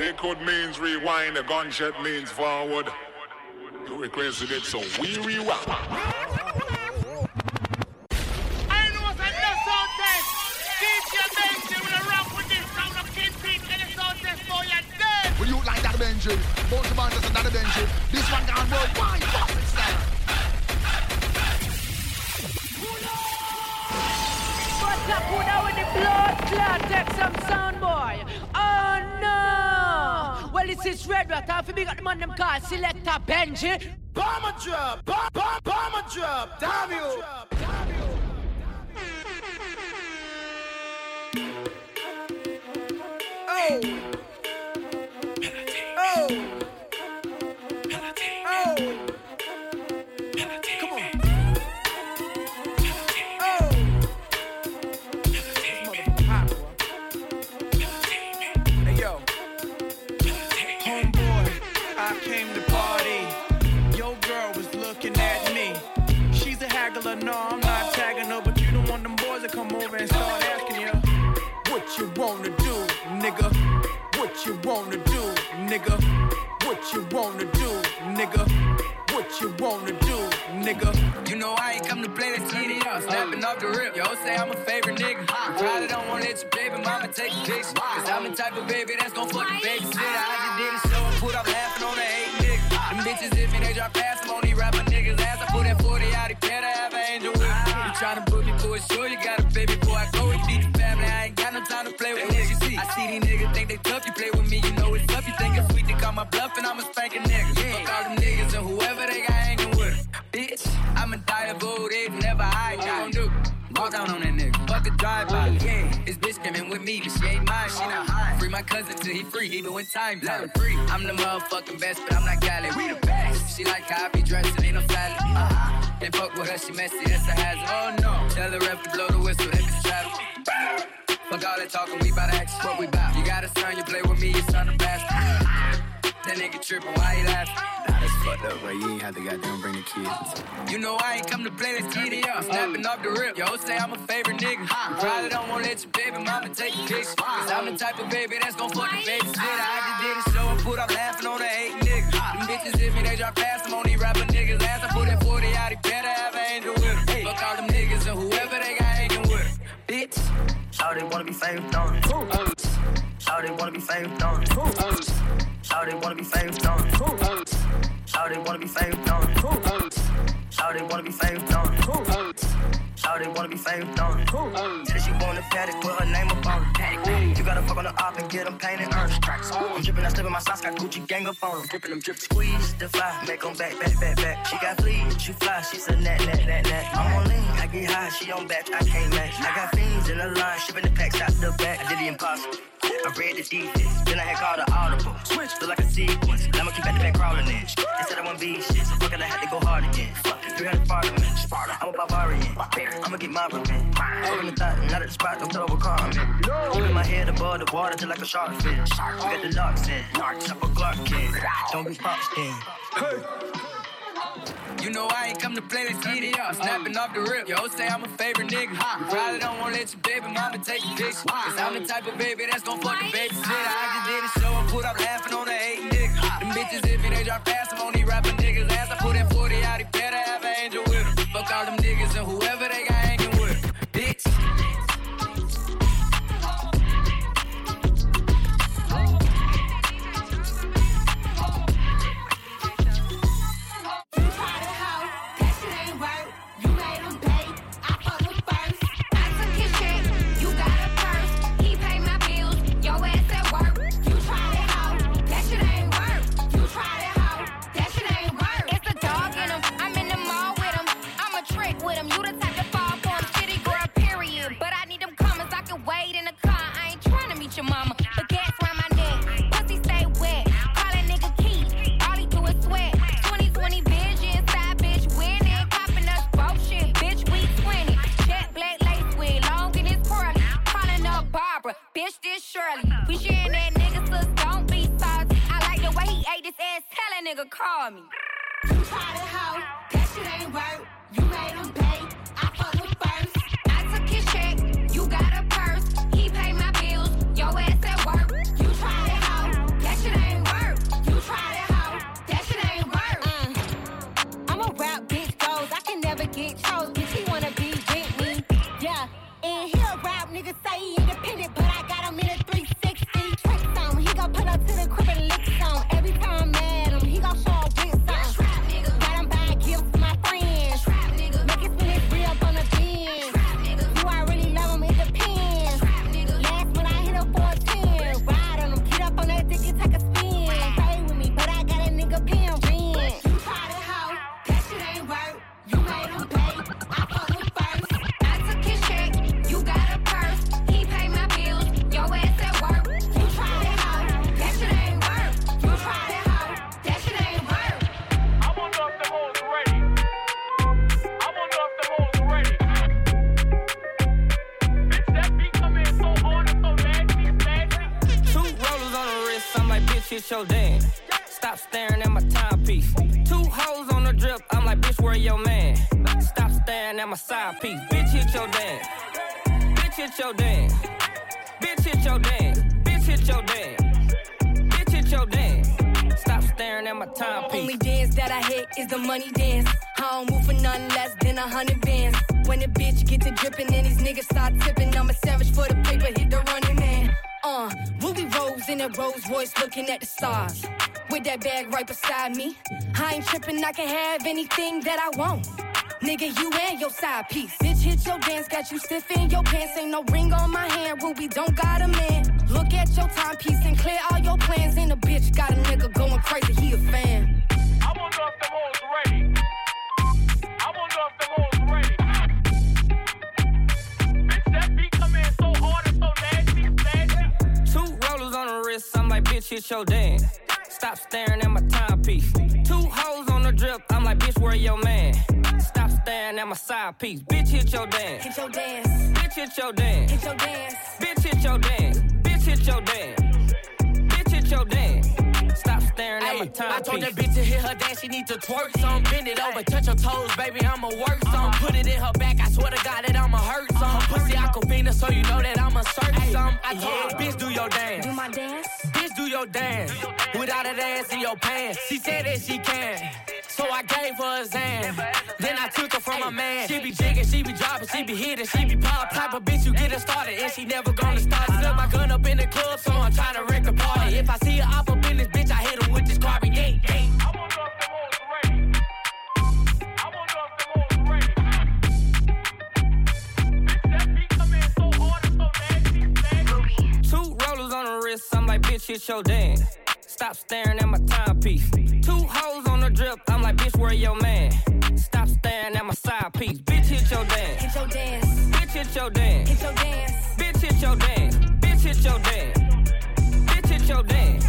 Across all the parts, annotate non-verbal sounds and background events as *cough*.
Liquid means rewind, the gunshot means forward. You requested it, so we rewind. Benji. Both of us is another Benji. This one gone worldwide. Fucking style. What's up, who now with the blood clot? Take some sound boy. No! Well, this is Red Rat. Half a big up the man them call Selector Benji. Bomber drop, bomb, bomb, bomber drop. Damn you. Oh. You wanna do, nigga. What you wanna do, nigga. What you wanna do, nigga? You know I ain't come to play the city, I'm snapping off the rip. Yo, say I'm a favorite nigga. You probably don't wanna let your baby mama take a pics. Cause I'm the type of baby that's gon' fucking babysit. I just did a show and put up laughing that a drive-by. Yeah, his bitch came in with me, but she ain't mine. She not high. Free my cousin till he free, even when time let him free. I'm the motherfucking best, but I'm not Khaled. We the best. She like how I be dressed, ain't no salad. Uh-huh. They fuck with her, she messy, that's a hazard. Oh no, tell the ref to blow the whistle if it's travel. Fuck all that talking, we bout action. What we bout? You got a son, you play with me, you son of bastard. That nigga trippin', why he laughing? Nah, that's fucked up, bro. You ain't have to goddamn bring the kids. You know I ain't come to play this TD, I'm oh. snapping off the rip. Yo, say I'm a favorite nigga. You probably don't wanna let your baby mama take a picture. Cause I'm the type of baby that's gon' fucking babysit. I just did a show and put up laughing on the hate nigga. Them bitches hit me, they drop past them on these rapper niggas. Ass I put that 40 out, he better have an angel with him. Hey, fuck all them niggas and whoever they got hanging with him. Bitch. Shout they wanna be famous, don't it? Shout they wanna be famous, don't it? Shout they wanna be famous, don't it? Shout they wanna be famous, don't it? Shout they wanna be famous, don't it? Shout they wanna be famous, don't it? Said she want a Patek, put her name up on it. You gotta fuck on the op and get them painted earn tracks. I'm dripping, I step in my socks, got Gucci gang up on them. Dripping them drip, squeeze the fly, make them back, back, back, back. She got fleas, she fly, she said net, net, net, net. I'm on lean, I get high, she on back, I can't match. I got fiends in the line, shipping the packs out the back. I did the impossible. I read the defense, then I had called the audible. Switch, feel like a sequence. Now I'ma keep at the back crawling in. They said I won't be shit, so fuck it, I had to go hard again. Fuck it, 300 Spartan, Sparta. I'm a barbarian. I'ma get my revenge. Open the thought, not at the spot, don't double call me. Keeping my head above the water till like a shark fin. We got the locks in, narcs up a Clark kid. Don't be pop skin. Hey. You know I ain't come to play this CD, I'm snapping off the rip. Yo, say I'm a favorite nigga. You probably don't wanna let your baby mama take a picture. Cause I'm the type of baby that's gon' fucking babysit. I just did a show and put up laughing on the eight nigga. Them bitches if me, they drop past them on these rapping niggas. Ass I put that 40 out, he better have an angel with him. Fuck all them niggas this Shirley. We sharing that nigga, sis, don't be salty. I like the way he ate this ass, tell that nigga call me. Tried it hoe, your. Stop staring at my timepiece. Two hoes on the drip, I'm like, bitch, where your man? Stop staring at my side piece. Bitch, hit your dance. Bitch, hit your dance. Bitch, hit your dance. Bitch, hit your dance. Bitch, hit your dance. Stop staring at my timepiece. Only dance that I hit is the money dance. I don't move for nothing less than a hundred bands. When the bitch get to dripping and these niggas start tipping, I'm a savage for the paper, hit the running man. Uh, in that Rolls Royce looking at the stars. With that bag right beside me. I ain't tripping, I can have anything that I want. Nigga, you and your side piece. Bitch, hit your dance, got you stiff in your pants. Ain't no ring on my hand, Ruby don't got a man. Look at your timepiece and clear all your plans. And a bitch got a nigga going crazy, he a fan. I wonder if the hoes ready. I'm like, bitch, hit your dance. Stop staring at my timepiece. Two hoes on the drip, I'm like, bitch, where your man? Stop staring at my side piece. Bitch, hit your dance. Hit your dance, Bitch, hit your dance. hit your dance. Bitch, hit your dance. Bitch, hit your dance. Bitch, hit your dance. Stop staring at my timepiece. I told that bitch to hit her dance, she need to twerk some. Bend it over, touch her toes, baby, I'ma work some. Uh-huh. Put it in her back, I swear to God that I'ma hurt some. Uh-huh. Pussy Aquafina, so you know that I'ma search some. I told her, bitch, do your dance. Do my dance? Bitch, do your dance. Without a dance in your pants. She said that she can. So I gave her a Zan. Then I took her from my man. She be jigging, she be dropping, she be hitting, she be pop. Type of bitch you get her started, and she never gonna start. Slip my gun up in the club, so I'm trying to wreck the party. If I see her up up in this bitch, I wrist, I'm like, bitch, hit your dance. Stop staring at my timepiece. Two hoes on the drip, I'm like, bitch, where your man? Stop staring at my side piece. Bitch, hit your dance. Hit your dance, Bitch, hit your dance. hit your dance. Bitch, hit your dance. Bitch, hit your dance. Bitch, hit your dance.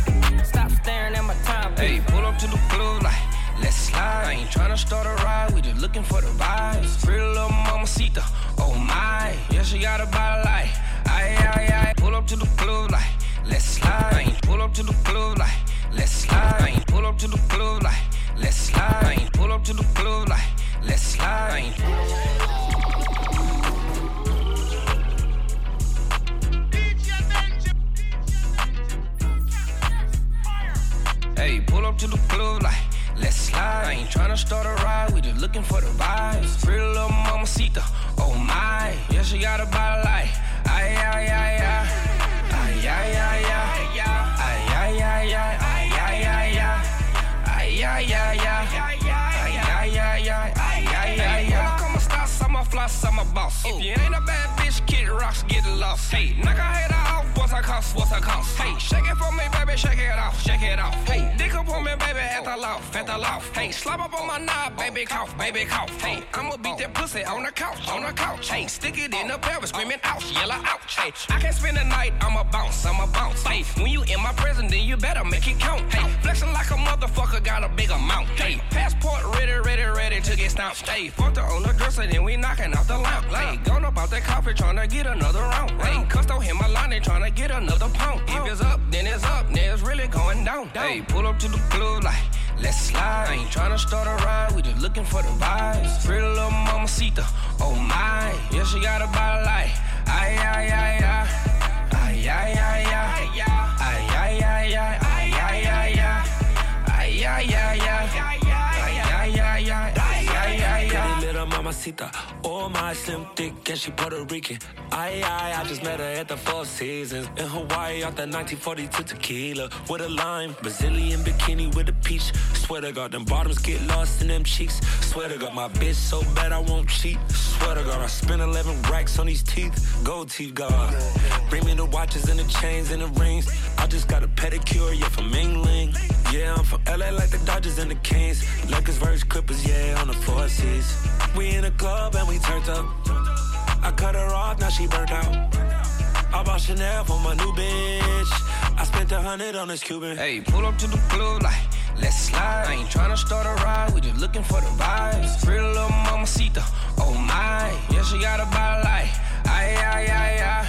Stop staring at my timepiece. Hey, pull up to the club like, let's slide. I ain't tryna start a ride, we just looking for the vibes. Pretty little mamacita, oh my. Yeah, she got a body like, aye, aye, aye. Pull up to the club like, let's slide. Pull up to the club like, let's slide. Pull up to the club like, let's slide. Pull up to the club like, let's slide. Hey, pull up to the club like, let's slide. I ain't tryna start a ride, we just looking for the vibes. Pretty little mamacita, oh my. Yeah, she got a body like, ay, ay, ay, ay. I'm a a boss. If you ain't a bad bitch, kid rocks, get lost. Hey, knock her head off, what's her cost, what's her cost? Hey, shake it for me, baby, shake it off, shake it off. Hey, dick up on me, baby, at the loft, at the loft. Hey, slap up on my knob, baby, cough, baby, cough. Hey, I'ma beat that pussy on the couch, on the couch. Hey, stick it in the pelvis, screaming ouch, yell ouch. Hey, I can't spend the night, I'ma bounce, I'ma bounce. Hey, when you in my prison, then you better make it count. Hey, flexing like a motherfucker, got a big amount. Hey, passport ready, ready, ready to get stamped. Hey, fucked her on the dresser, then we knocking off the lamp. Hey, gone up out that coffee, tryna get another round. Hey, cussed him, my line, they tryna get another pound. If oh. it's up, then it's up, then it's really going down. Hey, pull up to the club like, let's slide. I ain't tryna start a ride, we just looking for the vibes. Pretty little mamacita, oh my. Yeah, she got a body like, ay, ay, ay. Ay, ay, ay, ay. Ay, mamacita. Oh, uh, my slim thick, and she Puerto Rican. I, I, I just met her at the Four Seasons. In Hawaii, off the 1942 tequila. With a lime, Brazilian bikini with a peach. Swear to God, them bottoms get lost in them cheeks. Swear to God, my bitch so bad I won't cheat. Swear to God, I spent 11 racks on these teeth. Gold teeth, God. Bring me the watches and the chains and the rings. I just got a pedicure, yeah, from England. Yeah, I'm from LA like the Dodgers and the Kings. Lakers versus Clippers, yeah, on the four seas. We in a club and we turned up. I cut her off, now she burnt out. I bought Chanel for my new bitch. I spent a hundred on this Cuban. Hey, pull up to the club like, let's slide. I ain't tryna start a ride, we just looking for the vibes. Pretty little mamacita, oh my. Yeah, she got a body like, ay, ay, ay, ay.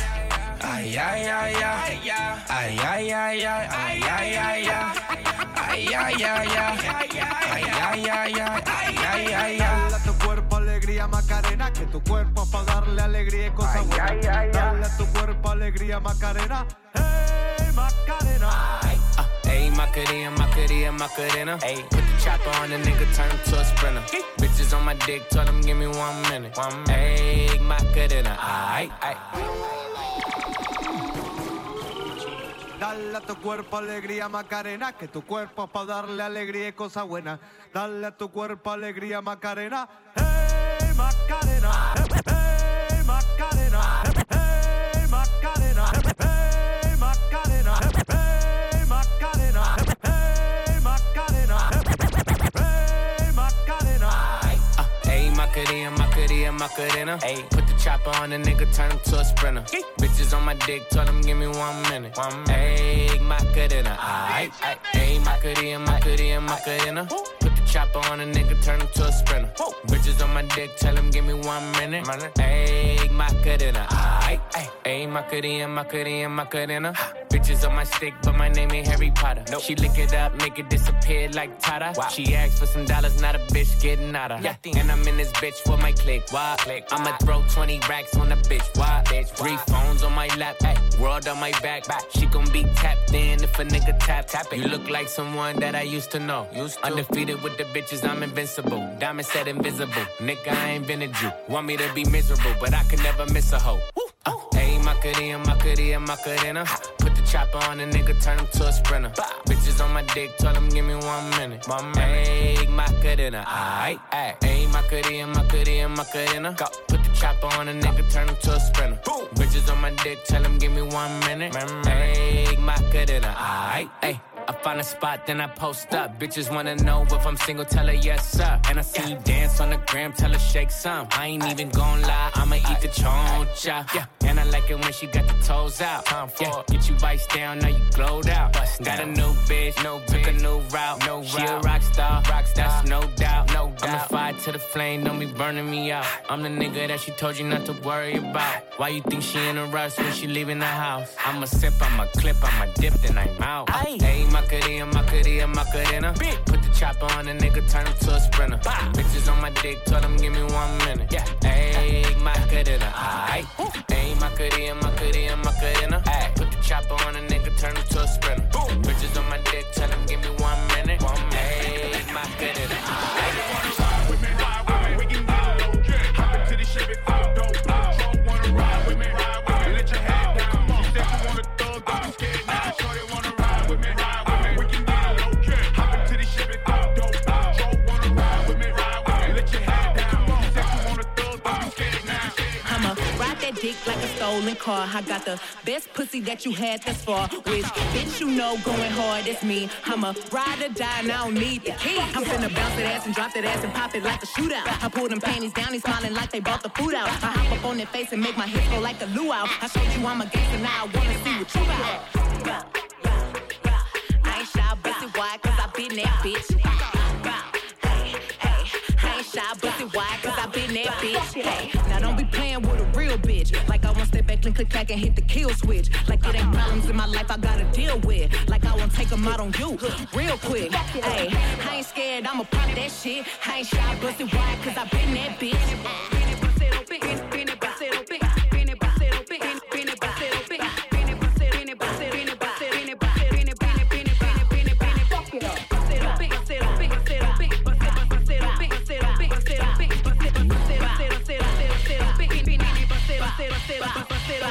Ay, ay, ay, ay, ay, ay, ay, ay, ay, ay, ay, ay. Ay, ay, ay, ay, ay, ay, ay, ay, ay, ay, Dale a tu cuerpo alegría Macarena, que tu cuerpo para darle alegría y cosas buenas. Dale a tu cuerpo alegría Macarena, hey Macarena. Hey, Macarena, Macarena, Macarena. Hey, put the chopper on the nigga, turn him to a sprinter. Bitches on my dick, tell them give me one minute. One minute. Hey, Macarena, aight, aight. Dale a tu cuerpo alegría Macarena, que tu cuerpo para darle alegría y cosas buenas. Dale a tu cuerpo alegría Macarena, hey Macarena. Ayy. Put the chopper on the nigga, turn him to a sprinter. Yeet. Bitches on my dick, tell him give me one minute. One minute. Ayy, Macarena. Ayy, ayy, ayy, Macarena, Macarena, Macarena. Put chopper on a nigga, turn him to a sprinter. Bitches on my dick, tell him give me one minute. Hey, Macarena, aight. Hey, Macarena, Macarena, Macarena. Bitches on my stick, but my name ain't Harry Potter. She lick it up, make it disappear like Tata. She asked for some dollars, not a bitch getting out of. And I'm in this bitch for my click. Why? click I'ma throw 20 racks on the bitch. Why? bitch Three phones on my lap, ay, world on my back. She gon' be tapped in if a nigga tap. tap it. You look like someone that I used to know. Undefeated with the bitches, I'm invincible. Diamond said invisible. Nigga, I ain't been a Jew. Want me to be miserable, but I can never miss a hoe. Uh, hey, Macarena, Macarena, Macarena. Put the chopper on a nigga, turn him to a sprinter. Bitches on my dick, tell him give me one minute. One minute. Hey, Macarena, aight, aight. Hey, Macarena, Macarena, Macarena. Go. Put the chopper on a nigga, turn him to a sprinter. Bitches on my dick, tell him give me one minute. Hey, Macarena, aight, aight. I find a spot, then I post up. Bitches wanna know if I'm single, tell her yes, sir. And I see you dance on the gram, tell her shake some. I ain't even gon' lie, I'ma eat the choncha. Yeah, and I like it when she got the toes out. Yeah, get you vice down, now you glowed out. Got a new bitch, no took a new route. No she a rock star, rock star, that's no doubt. No doubt. I'm the fire to the flame, don't be burning me out. I'm the nigga that she told you not to worry about. Why you think she in a rush when she leaving the house? I'ma sip, I'ma clip, I'ma dip, then I'm out. Hey, Macarena, Macarena, Macarena. Put the chopper on a nigga, turn him to a sprinter. Bitches on my dick, tell them give me one minute. Yeah, hey, Macarena, aight. Hey, Macarena, Macarena, Macarena. Ay. Put the chopper on a nigga, turn him to a sprinter. Bitches on my dick, tell them give me one minute. One minute. Hey, Macarena, dick like a stolen car. I got the best pussy that you had thus far. Which bitch you know going hard is me. I'ma ride or die and I don't need the key. I'm finna bounce that ass and drop that ass and pop it like a shootout. I pull them panties down, he's smiling like they brought the food out. I hop up on their face and make my hips go like a luau. I showed you I'm a gangster, now I wanna see what you got. I ain't shy, I been that bitch. I ain't shy, I been that bitch. Hey, bitch. Like I want step back, click, click, clack, and hit the kill switch. Like it ain't problems in my life I gotta deal with. Like I won't take them out on you real quick. Hey, I ain't scared, I'ma pop that shit. I ain't shy, pussy why? Cause I been that bitch.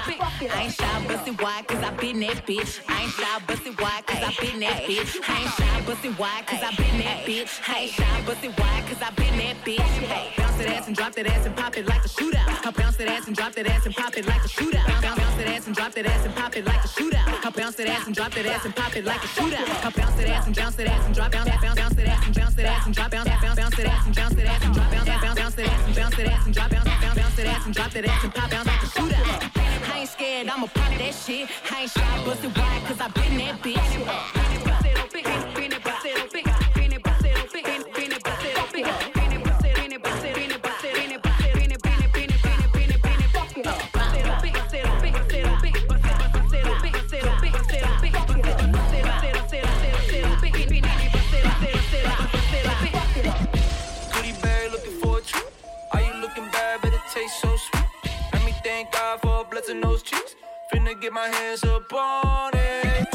I ain't shy, bustin' wide, cause I been that bitch. I ain't shy, bustin' wide, cause I been that bitch. I ain't shy, bustin' wide, cause I been that bitch. I ain't shy, bustin' wide, cause I been that bitch. Bounce that ass and drop that ass and pop it like a shootout. I bounce that ass and drop that ass and pop it like a shootout. Bounce that ass and drop that ass and pop it like a shootout. I bounce that ass and drop that ass and pop it like a shootout. I bounce that ass and bounce that ass and drop bounce bounce bounce that ass and bounce that ass and drop bounce bounce bounce that ass and bounce that ass and drop bounce bounce bounce that ass and bounce that ass and drop bounce bounce bounce that ass and drop that ass and pop bounce like a shootout. Ain't scared, I'ma pop that shit. I ain't shy, bust it wide, cause I been that bitch. Goodie Blessing those cheeks. Finna get my hands up on it.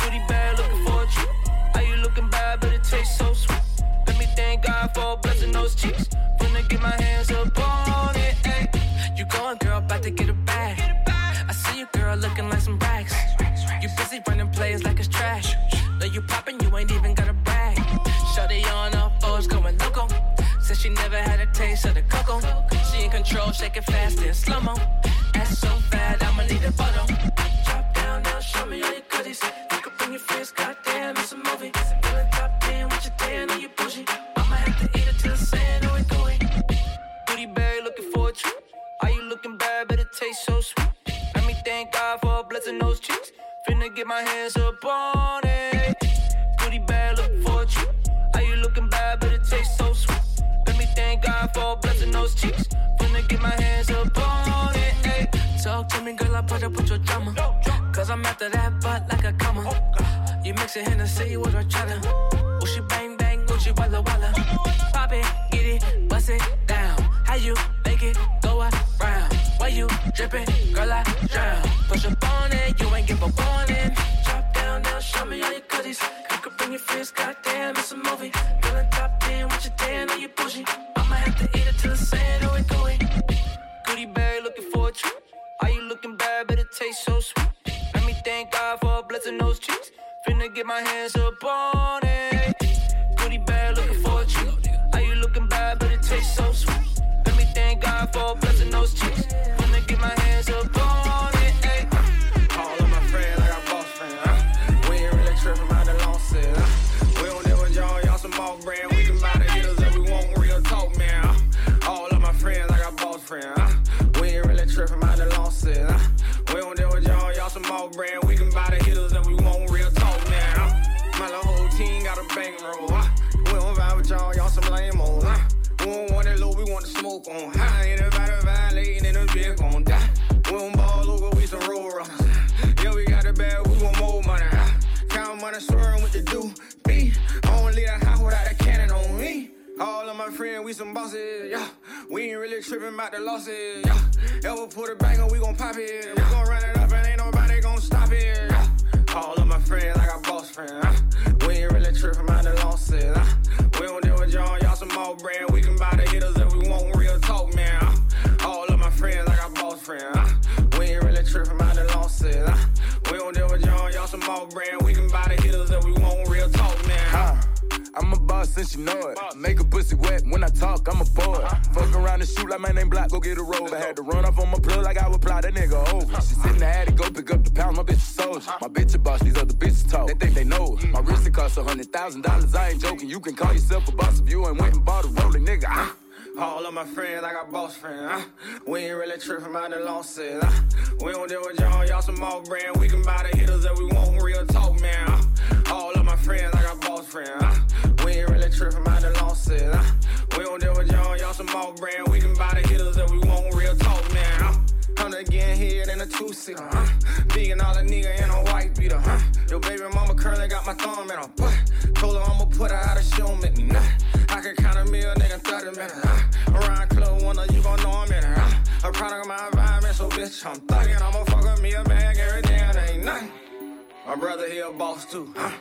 Goodie bag looking for a treat. Are you looking bad, but it tastes so sweet? Let me thank God for blessing those cheeks. Finna get my hands up on it. Ay. You going, girl, about to get a bag. I see you, girl, looking like some racks. You busy running plays like it's trash. Know you popping, you ain't even got a brag. Shawty on her fours going loco. Said she never had a taste of the cocoa. She in control, shake it fast in slow mo. So fat, I'ma need a bottle. Drop down now, show me all your goodies. You can bring your friends, goddamn, it's a movie. Feeling top 10 with your tan on your bougie. I'ma have to eat it till the sand, oh, it going. Goodie bag looking for a treat. Are you looking bad, but it tastes so sweet? Let me thank God for blessing those cheeks. Finna get my hands up on it. Put up with your drama. Cause I'm after that butt like a comma. You mix it Hennessy with a cheddar. Gucci bang bang, Gucci walla walla. Pop it, get it, bust it down. How you make it go around? Why you dripping, girl, I drown. Push up on it, you ain't give a warning. Drop down now, show me all your goodies. You could bring your friends, goddamn, it's a movie. Feeling top 10 with your tan on your bougie. Tastes so sweet? Let me thank God for blessing those cheeks. Finna get my hands up on it. Smoke on high. Anybody violating in the bitch gon' die. We don't ball over, we some roll. Yeah, we got the bag, we want more money. Count money, swearing what to do. B, I don't leave the house without a cannon on me. All of my friends, we some bosses, yeah. We ain't really tripping about the losses, yeah. Ever put a banger, we gon' pop it. We gon' run it up and ain't nobody gon' stop it, yeah. All of my friends, I got boss friends, huh? We ain't really tripping about the losses, huh? We don't deal with y'all, y'all some old brand. We can buy the hitters if we want real talk, man. All of my friends, I got boss friends. We ain't really tripping about the losses? We don't deal with y'all, y'all some old brand. We can buy the hitters if we want real talk, man. I'm a boss since you know it. Make a pussy wet when I talk, I'm a boy. Fuck around and shoot like my name Block, go get a robe. I had to run off on my plug like I would plow that nigga over. She sit in the attic, go pick up the pound, my bitch a soldier. My bitch a boss, these other bitches talk. They think they know it. My wrist it costs a hundred thousand dollars, I ain't joking. You can call yourself a boss if you ain't went and bought a rolling nigga. Ah. All of my friends, I got boss friends. Huh? We ain't really tripping about the losses. Huh? We don't deal with y'all, y'all some off brand. We can buy the hitters if we want real talk, man. Huh? All of my friends, I got boss friends. We ain't really tripping about the losses. We don't deal with y'all, y'all some off brand. We can buy the hitters if we want real talk, man. I'm the getting head in a two seater, huh? Big and all a nigga in a white beater, huh? Your baby mama currently got my thumb in her butt. Told her I'ma put her out of don't make me nut. I can count a meal, nigga, 30 minutes, huh? Around club one you gon' know I'm in it, huh? A product of my environment, so bitch, I'm thuggin'. I'ma fuck me a bag every day, and ain't nothing. My brother, he a boss too, huh?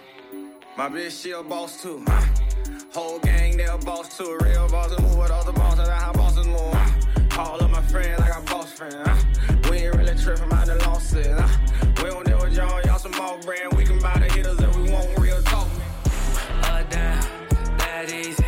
My bitch, she a boss too, huh? Whole gang, they a boss too. Real bosses move with other bosses, that's how bosses move. Huh? All of my friends, I got boss friends. Huh? We ain't really tripping out the losses. Uh, we don't deal with y'all, y'all some more brand. We can buy the hitters if we want real talk. Uh, down, that easy.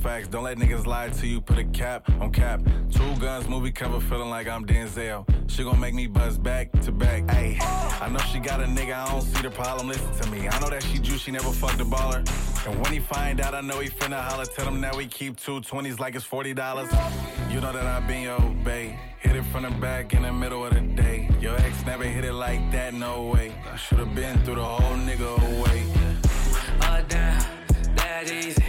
Facts don't let niggas lie to you. Put a cap on cap. Two guns movie cover, feeling like I'm Denzel. She gon' make me buzz back to back. Ayy, I know she got a nigga, I don't see the problem. Listen to me, I know that she juice, she never fucked a baller. And when he find out, I know he finna holler. Tell him that we keep two twenties like it's forty dollars. You know that I been your babe. Hit it from the back in the middle of the day. Your ex never hit it like that, no way. I should've been through the whole nigga away. Uh, down, that easy.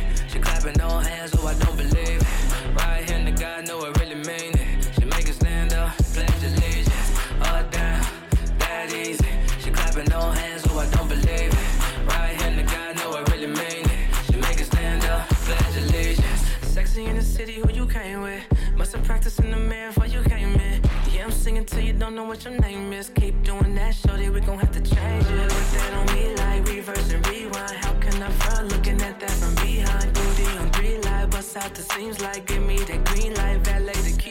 Clapping no hands, so I don't believe it. Right hand to God, know I really mean it. She make it stand up, pledge allegiance. Uh, down, that easy. She clapping no hands, so I don't believe it. Right hand to God, know I really mean it. She make it stand up, pledge allegiance. Sexy in the city, who you came with? Must have practiced in the mirror before you came singing till you don't know what your name is. Keep doing that, shorty, we gon' have to change it. Put that on me like reverse and rewind. How can I front looking at that from behind? Booty on three light, bust out the seams like give me that green light, valet the keys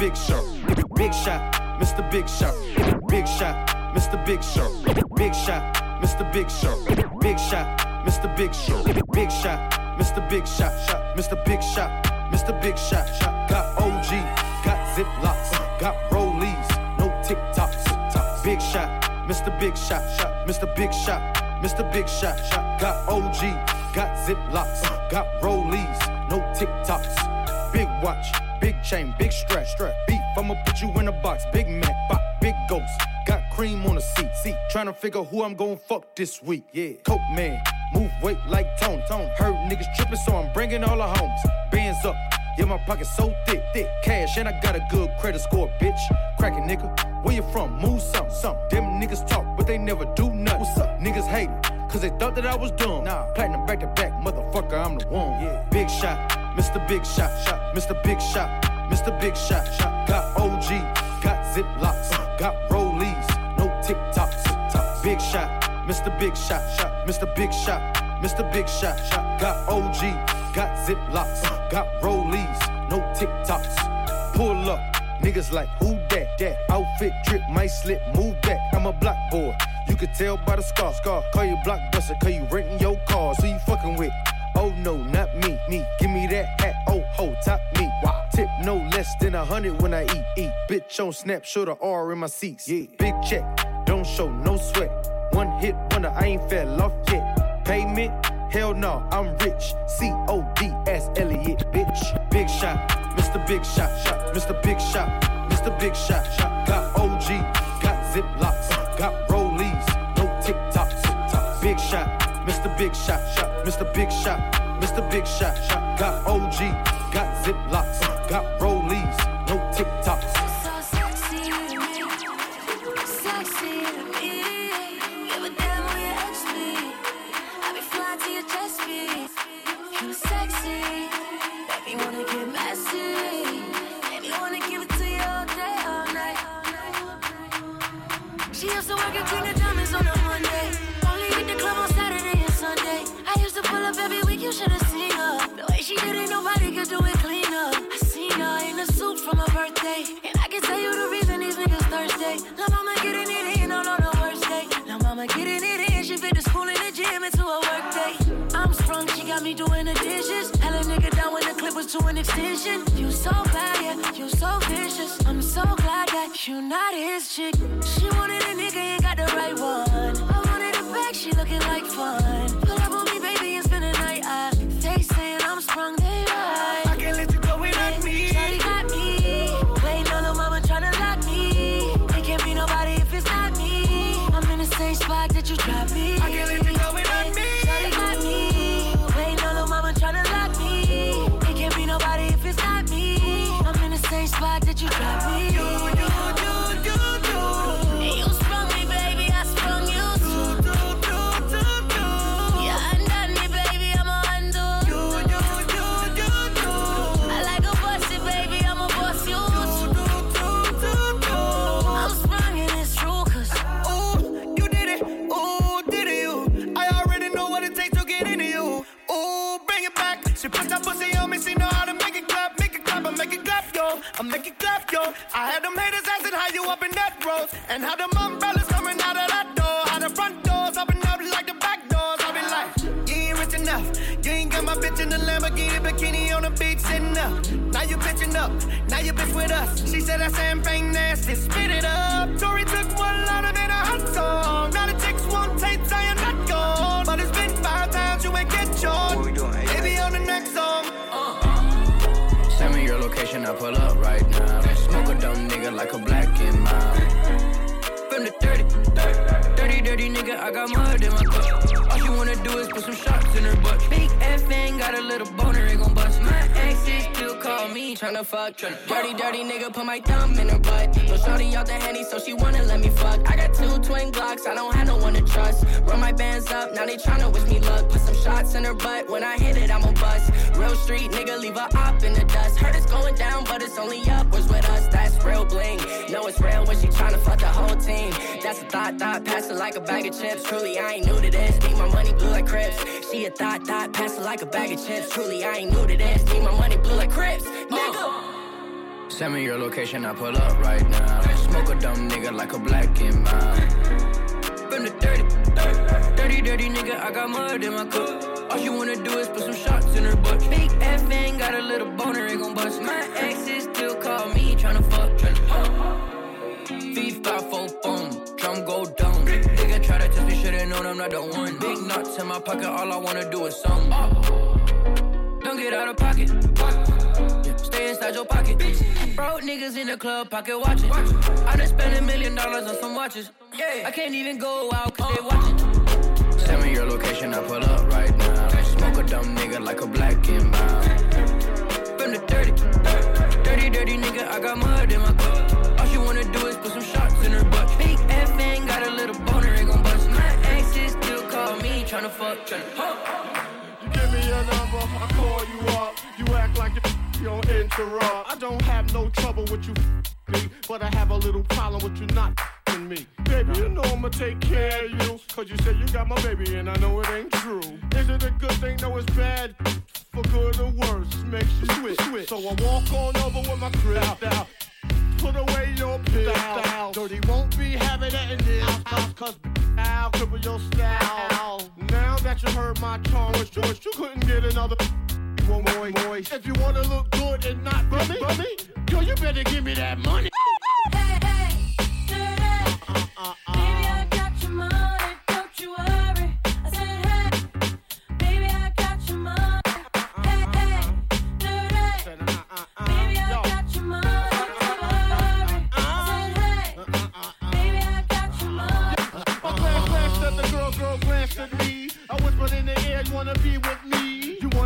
Big Shot, Big shot, Mr. Big Shot, Big shot, Mr. Big Shot, Big shot, Mr. Big Shot, Big shot, Mr. Big Shot, Big shot, Mr. Big Shot, Mr. Big Shot, Mr. Big Shot. Got OG, got Ziplocs, got Rollies, no TikToks. Big shot, Mr. Big Shot, Mr. Big Shot, Mr. Big shot. Got OG, got Ziplocs, got Rollies, chain, big strap, strap. Beef, I'ma put you in a box. Big Mac, bop, big ghost. Got cream on the seat, seat. Tryna figure who I'm gon' fuck this week. Yeah, Coke man, move weight like Tone, Tony. Heard niggas trippin', so I'm bringing all the homies. Bands up, yeah, my pocket so thick, thick. Cash, and I got a good credit score, bitch. Crackin' nigga, where you from? Move something, something. Them niggas talk, but they never do nothing. What's up? Niggas hatin', cause they thought that I was dumb. Nah, platinum back to back, motherfucker, I'm the one. Yeah. Big shot, Mr. Big Shot, shot, Mr. Big Shot, Mr. Big Shot. Got OG, got Ziplocs, got Rollies, no TikToks. Big shot, Mr. Big Shot, shot, Mr. Big Shot, Mr. Big Shot, shot. Got OG, got Ziplocs, got Rollies, no TikToks. Pull up, niggas like who that? That outfit drip, might slip, move back. I'm a block boy. You could tell by the scar, scar. Call you blockbuster, cause you renting your car, so you fucking with. Oh no, not me, me. Give me that hat, oh ho, top me. No less than a hundred when I eat, eat. Bitch on snap, show the R in my seats. Yeah. Big check, don't show no sweat. One hit wonder, I ain't fell off yet. Payment, hell no, I'm rich. C O D S Elliot, bitch. Big shot, Mr. Big Shot, shot, Mr. Big Shot, Mr. Big Shot, shot. Got OG, got Ziplocs, got Rollies, no tick TikToks. Big shot, Mr. Big Shot, shot, Mr. Big Shot, Mr. Big Shot, Shot. Got OG, got Ziplocs, got Rollies, no TikToks. Doing the dishes. Hella nigga down when the clip was to an extension. You so bad, yeah, you so vicious. I'm so glad that you not his chick. She wanted a nigga, ain't got the right one. I wanted a bag, she looking like fun. Pull up on me, baby, and spend the night. I, they saying I'm sprung, they right. I can't let you go without me. Shawty got me. Waiting on her mama tryna lock me. It can't be nobody if it's not me. I'm in the same spot that you dropped me. You up in that road, and how them umbrellas coming out of that door, how the front doors open up like the back doors. I be like, you ain't rich enough. You ain't got my bitch in the Lamborghini bikini on the beach sitting up. Now you bitching up. Now you bitch with us. She said that champagne nasty. Spit it up. Tori took one line and made a hot song. Now the chicks want tape saying not gone. But it's been five times you ain't get yours. What we doing? Maybe on the next song. Location, I pull up right now. Smoke a dumb nigga like a black and mild. From the dirty, dirty, dirty nigga, I got mud in my cup. All she wanna do is put some shots in her butt. Big F ain't got a little boner, ain't gon' still call me, tryna fuck. Tryna dirty, dirty nigga, put my thumb in her butt. No shorty out the handy, so she wanna let me fuck. I got two twin Glocks, I don't have no one to trust. Run my bands up, now they tryna wish me luck. Put some shots in her butt, when I hit it, I'm a bust. Real street nigga, leave a op in the dust. Heard it's going down, but it's only upwards with us. That's real bling. Know it's real when she tryna fuck the whole team. That's a thought, thought, pass it like a bag of chips. Truly, I ain't new to this. Need my money blue like Crips. She a thought, thought, pass it like a bag of chips. Truly, I ain't new to this. Need my money blue like Crips. Nigga. Send me your location, I pull up right now. Smoke a dumb nigga like a black and mild. From the dirty, dirty, dirty nigga, I got mud in my cup. All she wanna do is put some shots in her butt. Big F ain't got a little boner, ain't gon' bust. My exes still call me, tryna fuck, tryna fuck. Four boom, drum go down. Known I'm not the one. Big nuts in my pocket, all I wanna do is some. Don't get out of pocket. Yeah, stay inside your pocket. Broke niggas in the club, pocket watching. I done spent a million dollars on some watches. I can't even go out cause they watching. Send me your location, I pull up right now. Smoke a dumb nigga like a black and mild. From the dirty, dirty, dirty nigga, I got mud in my cup. All she wanna do is put some shots in her butt. Tryna fuck, tryna fuck. You give me your number, I call you up. You act like you don't interrupt. I don't have no trouble with you me, but I have a little problem with you not f***ing me. Baby, you know I'ma take care of you. Cause you say you got my baby and I know it ain't true. Is it a good thing? No, it's bad. For good or worse, makes you switch. switch. So I walk on over with my crib out. Put away your pistol. Dirty won't be having that in this house. Cause I'll cripple your style. Now that you heard my charm, wish you, you couldn't get another one boy. boy. If you wanna look good and not bummy, bummy, yo, you better give me that money. Baby, I got your money, don't you worry. I said, hey, baby, I got your money. Hey, hey, dirty. Baby, I got your money, don't you worry. I said, hey, baby, I got your money. My glance glanced at the girl, girl at me. I whispered in the air, you wanna be with me?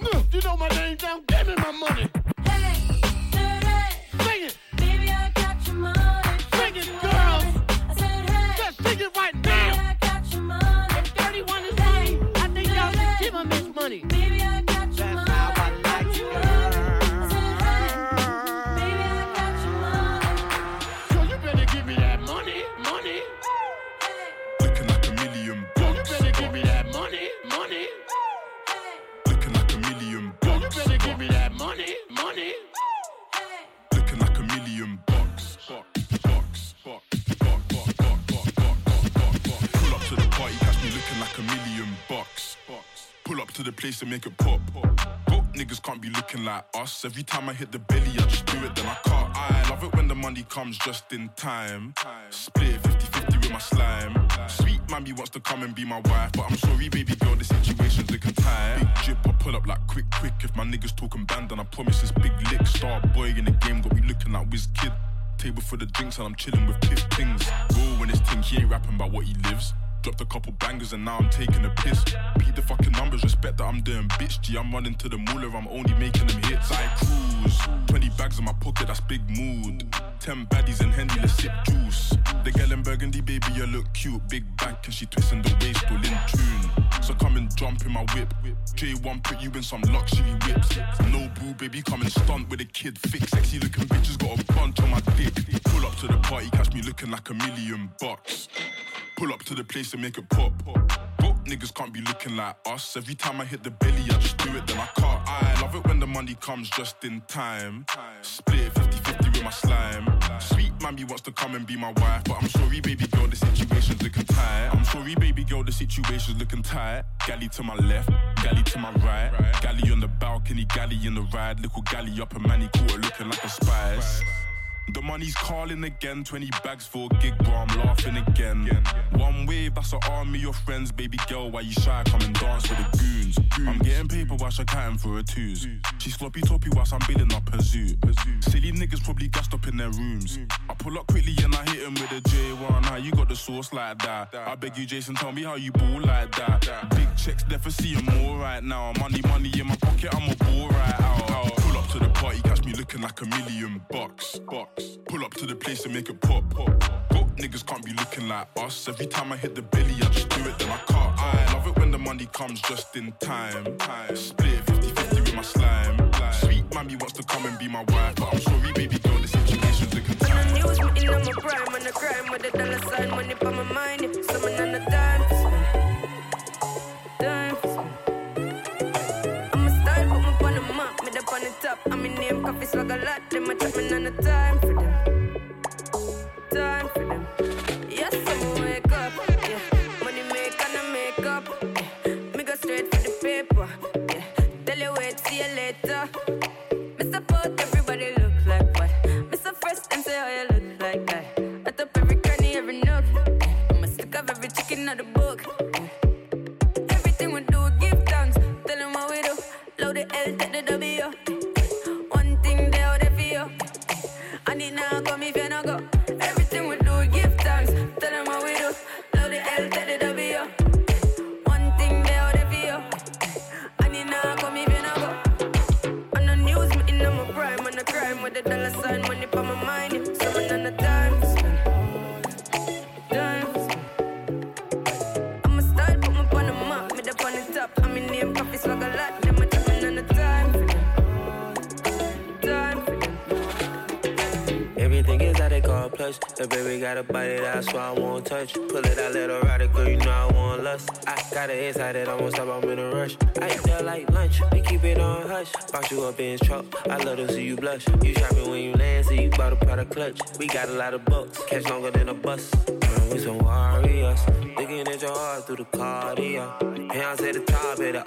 No, you know my name down. Give me my money. Hey, To place and make it pop. Broke niggas can't be looking like us. Every time I hit the belly, I just do it, then I can't. I love it when the money comes just in time. Split 50-50 with my slime. Sweet mommy wants to come and be my wife, but I'm sorry, baby girl, the situation's looking tight. Big drip, I pull up like quick, quick. If my niggas talking band, then I promise this big lick. Star boy in the game, got me looking like whiz kid. Table for the drinks and I'm chilling with piff things. Roll when it's ting, he ain't rapping about what he lives. Dropped a couple bangers and now I'm taking a piss. Beat the fucking numbers, respect that I'm doing bitch G. I'm running to the moolah, I'm only making them hits. I cruise. 20 bags in my pocket, that's big mood. 10 baddies and Hendy, let's sip juice. The girl in burgundy, baby, you look cute. Big back and she twisting the waist, all in tune. So come and jump in my whip. J1 put you in some luxury whips. No boo, baby, come and stunt with a kid. Fix sexy looking bitches, got a bunch on my dick. Pull up to the party, catch me looking like a million bucks. Pull up to the place and make it pop. Broke niggas can't be looking like us. Every time I hit the belly, I just do it, then I can't. I love it when the money comes just in time. Split 50-50 with my slime. Sweet mommy wants to come and be my wife, but I'm sorry, baby girl, the situation's looking tight. I'm sorry, baby girl, the situation's looking tight. Galley to my left, galley to my right. Galley on the balcony, galley in the ride. Little galley up a manny quarter looking like a spice. The money's calling again, 20 bags for a gig, bro, I'm laughing again. One wave, that's an army of friends, baby girl, why you shy? Come and dance with the goons. I'm getting paper whilst I counting for her twos. She sloppy toppy whilst I'm building up her zoo. Silly niggas probably gassed up in their rooms. I pull up quickly and I hit him with a J1. How you got the sauce like that? I beg you, Jason, tell me how you ball like that. Big checks, for seeing more right now. Money, money in my pocket, I'm a ball right party, catch me looking like a million bucks. bucks. Pull up to the place and make it pop. Broke niggas can't be looking like us. Every time I hit the billy, I just do it, then I can't. I love it when the money comes just in time. time. Split 50-50 with my slime. Sweet mommy wants to come and be my wife, but I'm sorry, baby girl, the situation's looking tight. the news, me in on my prime, on the crime with the dollar sign, money for my mind. Yeah. That's why I won't touch. Pull it out, let her ride it, girl, you know I want lust. I got an inside that I won't stop, I'm in a rush. I eat that like lunch, we keep it on hush. Box you up in his truck, I love to see you blush. You shopping when you land, see you bought a product clutch. We got a lot of bucks, catch longer than a bus. Man, we some warriors, looking at your heart through the cardio. Hands at the top of the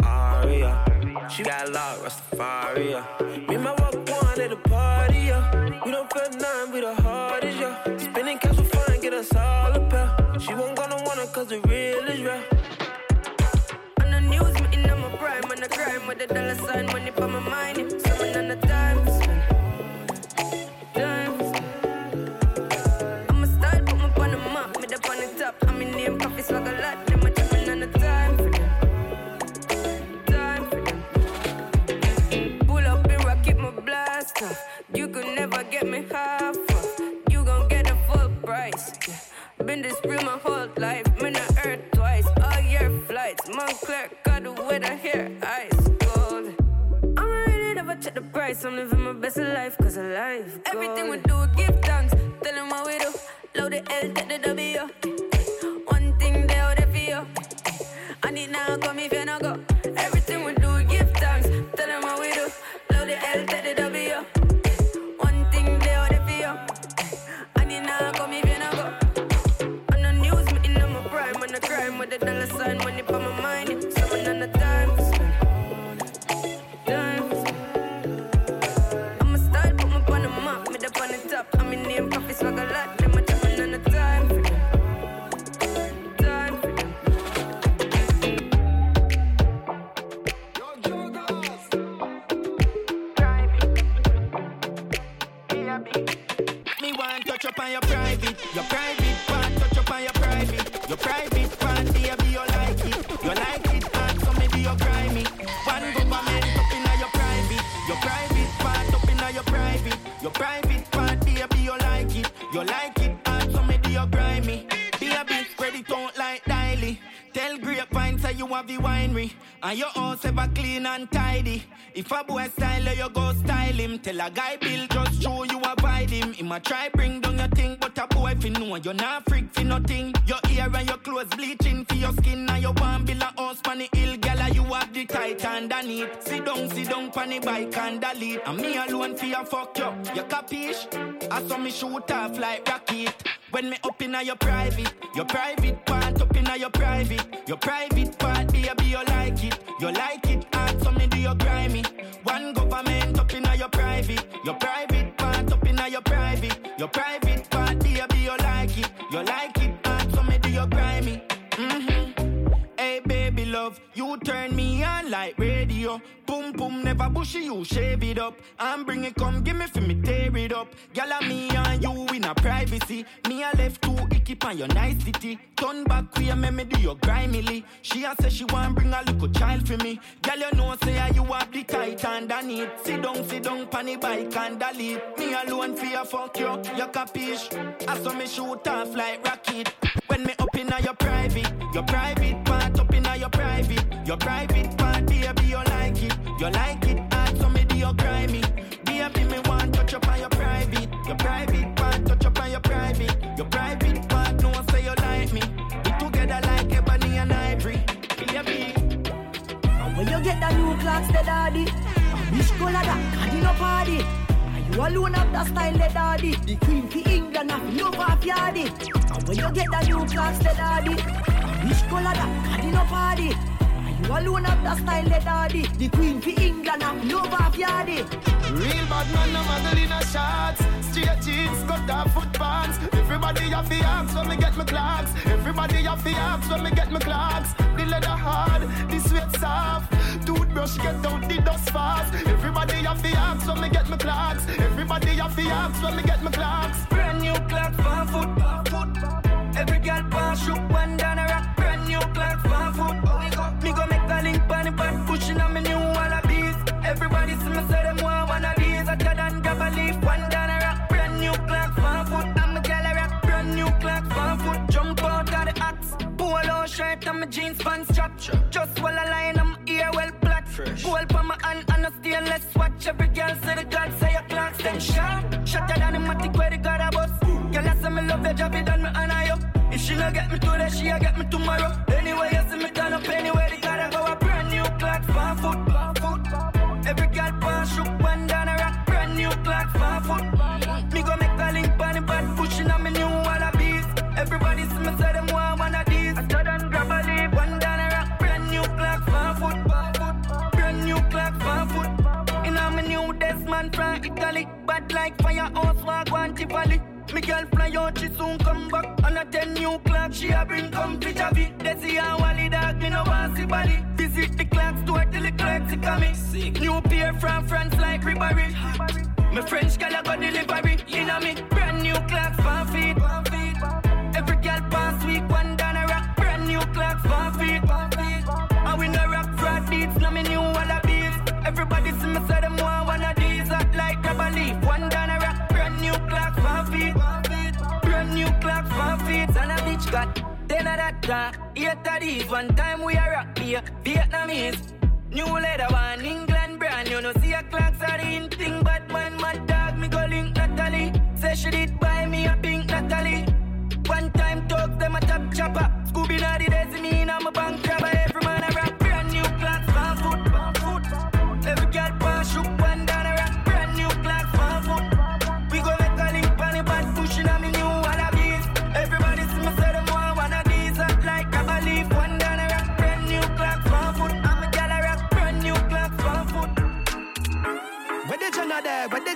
have the winery And your house ever clean and tidy. If a boy style you go style him. Tell a guy bill just show you avoid him. He might try bring down your thing But a boy fi know you're not freak fi nothing. Your ear and your clothes bleaching for your skin And you want build a house pan the hill. Gala you have the tight underneath Sit down, sit down pan the bike and delete And me alone fi a fuck you. You capish? I saw me shoot off like rocket when me up in your private, your private part up in your private, your private part, baby, you like it, you like it, and so me do you grimy. One government up in your private, your private part up in your private, your private part, baby, you like it, you like it, love, you turn me on like radio. Boom boom, never bushy, you shave it up. And bring it, come give me for me tear it up. Gyal me and you in a privacy. Me a left two icky on your nicety. Turn back queer, me me do your grimily. She a say she want bring a little child for me. Gyal you know say you have the tight underneath. Sit down, sit down, panny bike and delete. Me alone for your fuck you, you capish. I saw me shoot off like rocket. When me up in your private, your private part your private, your private part, baby, you like it, you like it, and so me do you grimy. Baby, me want touch up on your private, your private part, touch up on your private, your private part, no one say you like me. We together like ebony and ivory, baby. And when you get the new Clarks, the daddy, and which color that, God, you no party. You alone have the style, the daddy. The queen for England, have love off yardy. And when you get the new Clarks, the daddy, which color that, you no party. And you alone have the style, the daddy. The queen for England, have love off yardy. Real bad man, no muggle in a shots. Straight jeans, cut off foot pants. Everybody have the axe when me get my Clarks. Everybody have the axe when me get my Clarks. The leather hard, the sweat soft. Toothbrush get out the dust fast. Everybody have the axe when me get my Clarks. Everybody have the axe when me get my Clarks. Brand new clock, five foot, foot. Every girl pass, shoot one down me say them want one of these. I tell grab a leaf, one down a rock. Brand new clock, five foot. I'm a gal a rock. Brand new clock, five foot. Jump out of the axe. Polo shirt and my jeans pants strap. Just while I line, I'm ear well black. Gold pa my hand and a stainless watch. Every girl say the God say your Clarks them shot. Ya down the matic where the God a bust. Girl I say me love your job, it done me honor you. If she not get me today, she'll get me tomorrow. Anyway, you see me turn up anywhere the God a go. A brand new clock, five foot. Every girl pass shook one down a rock. Brand new clock, five foot. Me go make a link on the bad pushing on me new wallabies. Everybody see me say them want one of these. I them grab a leaf, one down a rock. Brand new clock, five foot, five foot. Brand new clock, from Italy. Bad like firehouse, walk one Tivoli. Me girl fly out, she soon come back. On a 10 new clock, she a bring come to Javi. See how Wally dog, me no want see body. Visit the clock store till the see coming. New pair from France like Ribéry. My French girl a go delivery. In a me brand new Clarks for feet. Every girl pass week, one down a rock. Brand new Clarks for feet. I win a rock fraud deeds, no me new wallabies. Everybody see me say them want one of these. Hot like rubber leaf, one down a rock. Brand new Clarks for feet. Brand new Clarks for feet. And a bitch got of that. One time we a rock beer. Vietnamese. New leather one, England brand. You know see a Clarks are in thing. But man, my dog, me go link Natalie. Say she did buy me a pink Natalie. One time talk them a top chopper. Scooby the days me I'm a bank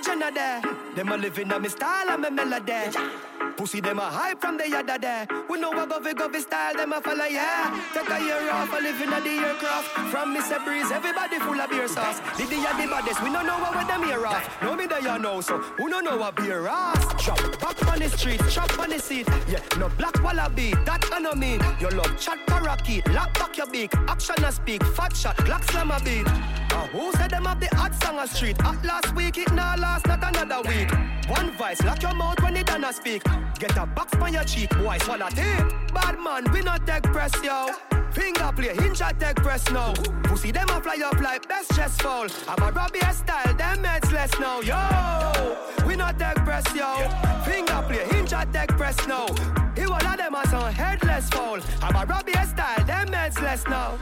the Jenna there? Them a living on me style and me melody. Pussy them a hype from the yada there. We know what govy govy style them a follow yeah. Take a year off, a living at the aircraft. From Mr. Breeze, everybody full of beer sauce. Did the the baddest? We don't know what them here off. No me there you know, so who don't know what beer ass? Chop back on the street, chop on the seat. Yeah, no black wallaby, that I no mean. Your love chat parakeet, lock back your beak. Action a speak, fat shot, black slam a beat. Uh, who said them have the hot song a street? At last week, it now last, not another week. One voice, lock your mouth when it done a speak. Get a box on your cheek, boy, swallow tape. Bad man, we not take press, yo. Finger play, hinge at take press now. Pussy them a fly up like best chest fall. I'm a Robbie style, them meds less now, yo. We not take press, yo. Finger play, hinge at take press now. He one of them as on headless fall. I'm a Robbie style, them meds less now.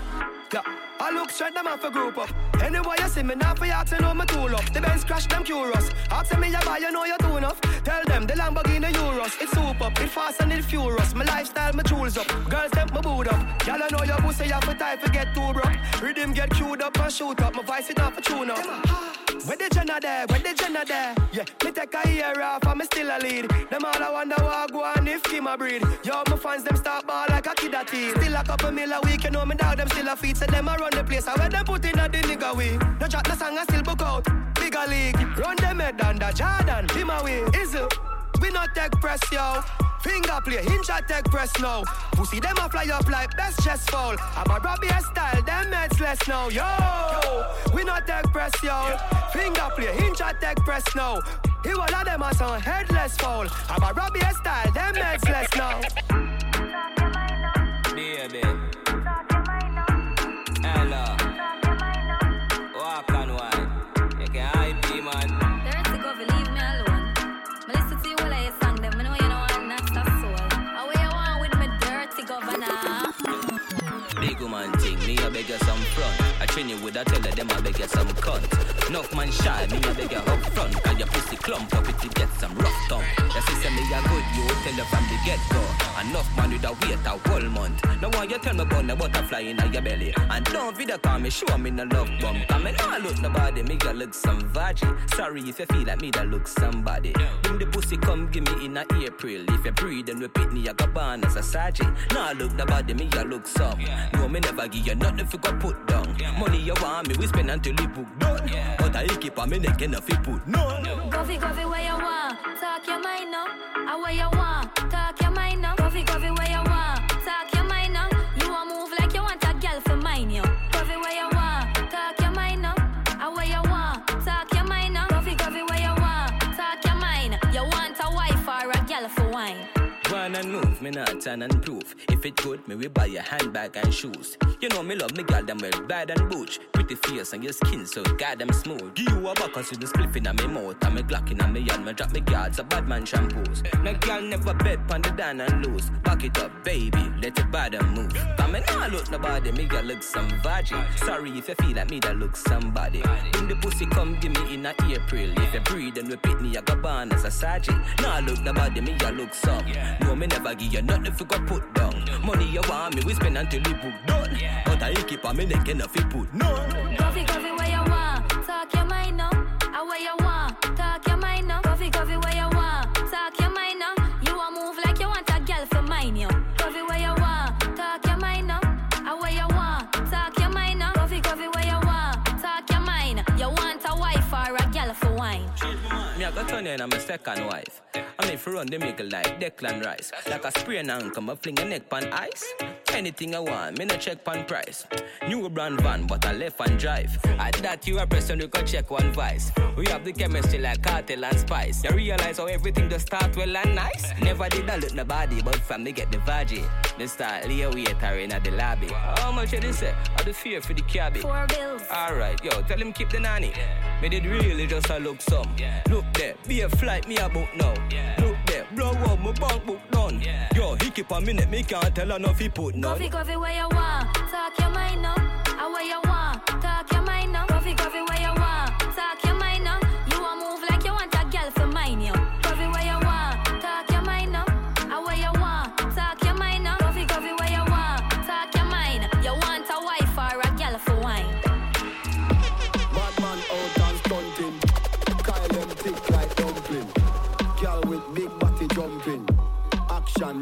I look straight them off a group up. Anyway, you see me now for to know my tool up. The Benz crash them curious. Ask me you buy, you know you too enough. Tell them the Lamborghini Euros. It's soup up, it fast and it furious. My lifestyle, my tools up. Girls them my boot up. Y'all know your pussy, you time to get too broke. Rhythm get queued up and shoot up. My voice it off a tune up. Where the Jenna there? Where the Jenna there? Yeah, me take a year off and me still a lead. Them all I wonder what go on if Kim a breed. Yo, my fans them start ball like a kid a teen. Still a couple mil a week, you know me dog them still a feed. So them a run the place. I where them put in a the nigga way. No chat, no song, I still book out. Bigger league, run them head under Jordan. Him away, is it? We not take press, yo. Finger play, hinge at take press now. Pussy them a fly up like best chest fall. I'm a Robbie style, them heads less now, yo. We not take press, yo. Finger play, hinge at take press now. He one of them a son headless fall. I'm a Robbie style, them heads less now. Baby. I train you with a teller, them I beg you some cunt. Enough man shy, me a beg you up front. Cause your pussy clump up if you get some rough thumb. Your sister me a good, you tell her from the get go. Enough man with a wait a whole month. Now why you tell me about the butterfly in your belly? And don't video call me, show me no love bump. Cause me nah oh, look nobody, me a look some virgin. Sorry if you feel like me that look somebody. Bring the pussy come give me in a April. If you breathe and repeat me, I got born as a sergeant. Nah look nobody, me a look some. No, me never give you nothing if you go put down. Money you want me, we spend until you book done. But I keep on me neck enough you put no. Govy, govy, where you want? Talk your mind now. I where you want? Me not turn and prove. If it good, me we buy a handbag and shoes. You know me love me girl them well bad and butch. Pretty face and your skin so goddamn smooth. Give you a buck with the spliff in my mouth and me glock in me hand. Me drop me guards a bad man shampoos. No girl never bet pon the down and loose. Back it up, baby, let bad and move. But me nah look nobody, me girl look some. Sorry if you feel like me that look somebody. In the pussy come give me in a April. If you breathe and repeat me, I got born as a sergeant. Nah look nobody, me I look some. No, me never give me, and nothing for got put down. Money you want me, we spend until the book done. But I keep on me neck enough fi put no. Coffee, coffee, where you want? Talk your mind up. I where you want? Talk your mind up. Coffee, coffee, where you want? Talk your mind up. You want move like you want a girl for mine, yo. Coffee, where you want? Talk your mind up. I where you want? Talk your mind up. Coffee, coffee, where you want? Talk your mind. You want a wife or a girl for wine? Me I got Tony and I'm a second wife. I mean for run the make like Declan Rice. Like a spray and anchor, me fling a neck pan ice. Anything I want, me no check pan price. New brand van, but I left and drive. At that you a person you can check one vice. We have the chemistry like cartel and spice. You realize how everything just start well and nice. Never did I look nobody, but from me get the veggie. Me start lay waiter in at the lobby. How much you say? I the fear for the cabby. Four bills. Alright, yo, tell him keep the nanny. Me did really just a look some. Yeah. Look there, be a flight me a book now. There, blow up my bank book done. Yo, he keep a minute, me can't tell her no he put none. Coffee, coffee, where you want? Talk your mind now. I where you want?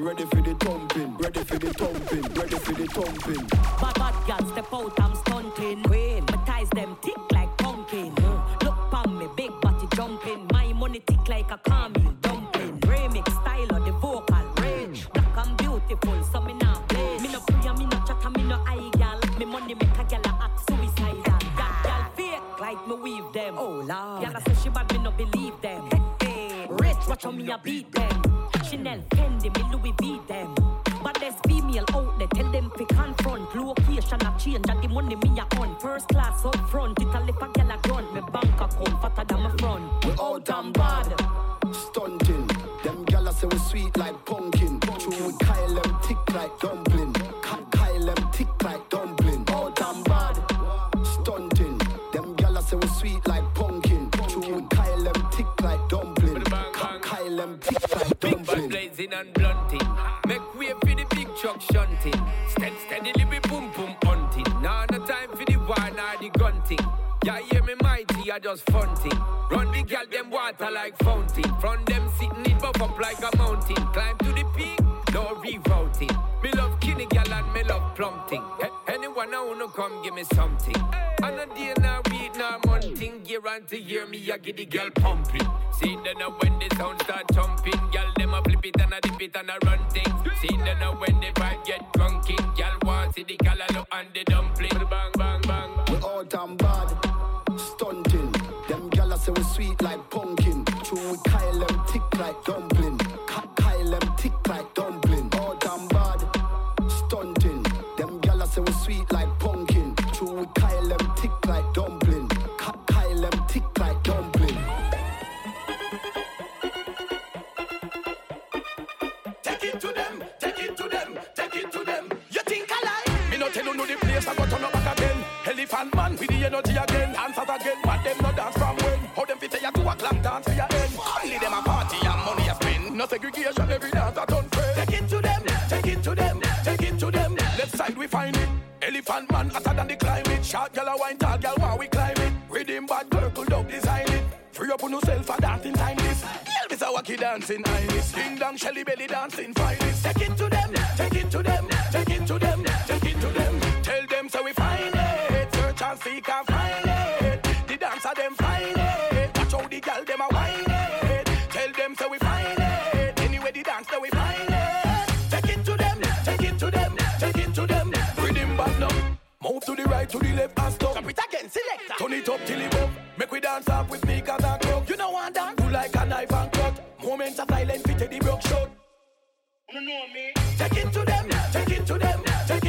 Ready for the thumping. Ready for the thumping. Ready for the thumping. Bad bad girl step out, I'm stunting. Queen, my ties them tick like pumpkin. Look pon me, big body jumping. My money tick like a caramel dumpling. Remix style of the vocal range. Black and beautiful, so me not play. Me no free, and me no chat, me no eye gal. Me money make a gal a act suicidal. Gal, gal fake like me weave them. Oh lord. Gal I say she bad, me no believe them. Hey, hey. Rich, watch how me a beat them. Chanel, Fendi, me Louis V them. But there's female out there, tell them fi confront. Location a change, and the money me a on. First class up front, it a lip a gal a grunt. Me bank account fatter than my front. We out and bad. Stunting. Them gyal a say we sweet like pumpkin. True, we Kyle them thick like dumpling. And blunting. Make way for the big truck shunting. Stead steadily we boom boom hunting. Now no time for the war nor the gunting. Yeah, hear me mighty, I just funting. Run the gal them water like fountain. From them sitting it buff up like a mountain. Climb to the peak, no rerouting. Me love kinny gal and me love plumping. Anyone I wanna come give me something. And a day now week now monthing. Year on to year me I get the girl pumping. See then uh, when the sound start jumping, gal them a dip it and a run things. See then now when the vibe get drunken, gal want see the a look and the dumpling. Bang bang bang. We out and energy again, dance out again. But them no dance from when? How them fit say you two o'clock dance for your end? Only them a party and money a spend. No segregation, every dance a turn friend. Take it to them, take it to them, take it to them. Left side we find it. Elephant man hotter than the climate. Short gal a wine, tall gal while we climb it. Rhythm bad girl could up design it. Free up on yourself for dancing time this. Girl, Miss a wacky dancing iris. Ding dong, Shelly belly dancing finest. Take it to them, take it to them, take it to them, take it and seek and find it. The dancer them find it. Watch how the girl them a whine it. Tell them so we find it. Anyway the dance so we find it. Take it to them, take it to them, take it to them. Rhythm back now. Move to the right, to the left and stop. Stop it again, select. Turn it up till it up. Make we dance up with sneakers and crocs. You know one dance. Do like a knife and cut. Moments of silence, fit the broke shot. You know me. Take it to them, take it to them, take it to them.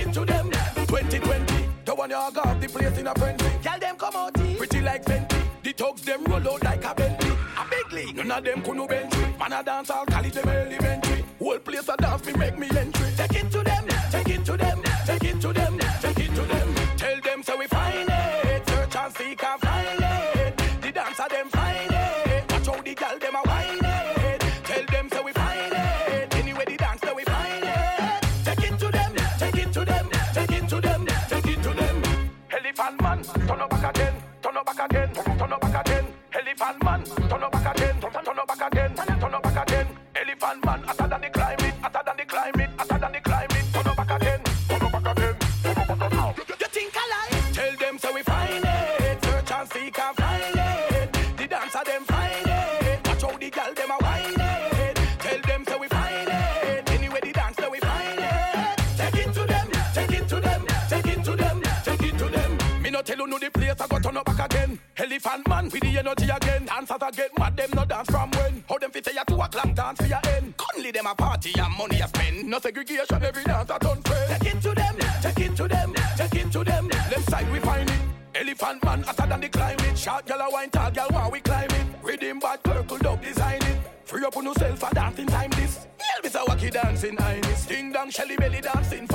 2020, the one you got the place in a frenzy. Tell them come out here. Pretty like Fenty. The thugs them roll out like a Bentley. A big league, none of them could no bench. Man a dance all college them elementary. Whole place a dance me make me entry. elephant man with the energy again. Dancers I get mad, them no dance from when. How them fit say a two o'clock dance for your end. Only them a party and money a spend. No segregation, every dance a done friend. Take it to them, take it to them, take it to them. Them side we find it. Elephant man hotter than the climate. Short girl a wine, tall girl while we climb it. Rhythm bad, circle dog design it. Free up on yourself for dancing time this. Elvis a wacky dancing highness. Ding dong, Shelly belly dancing.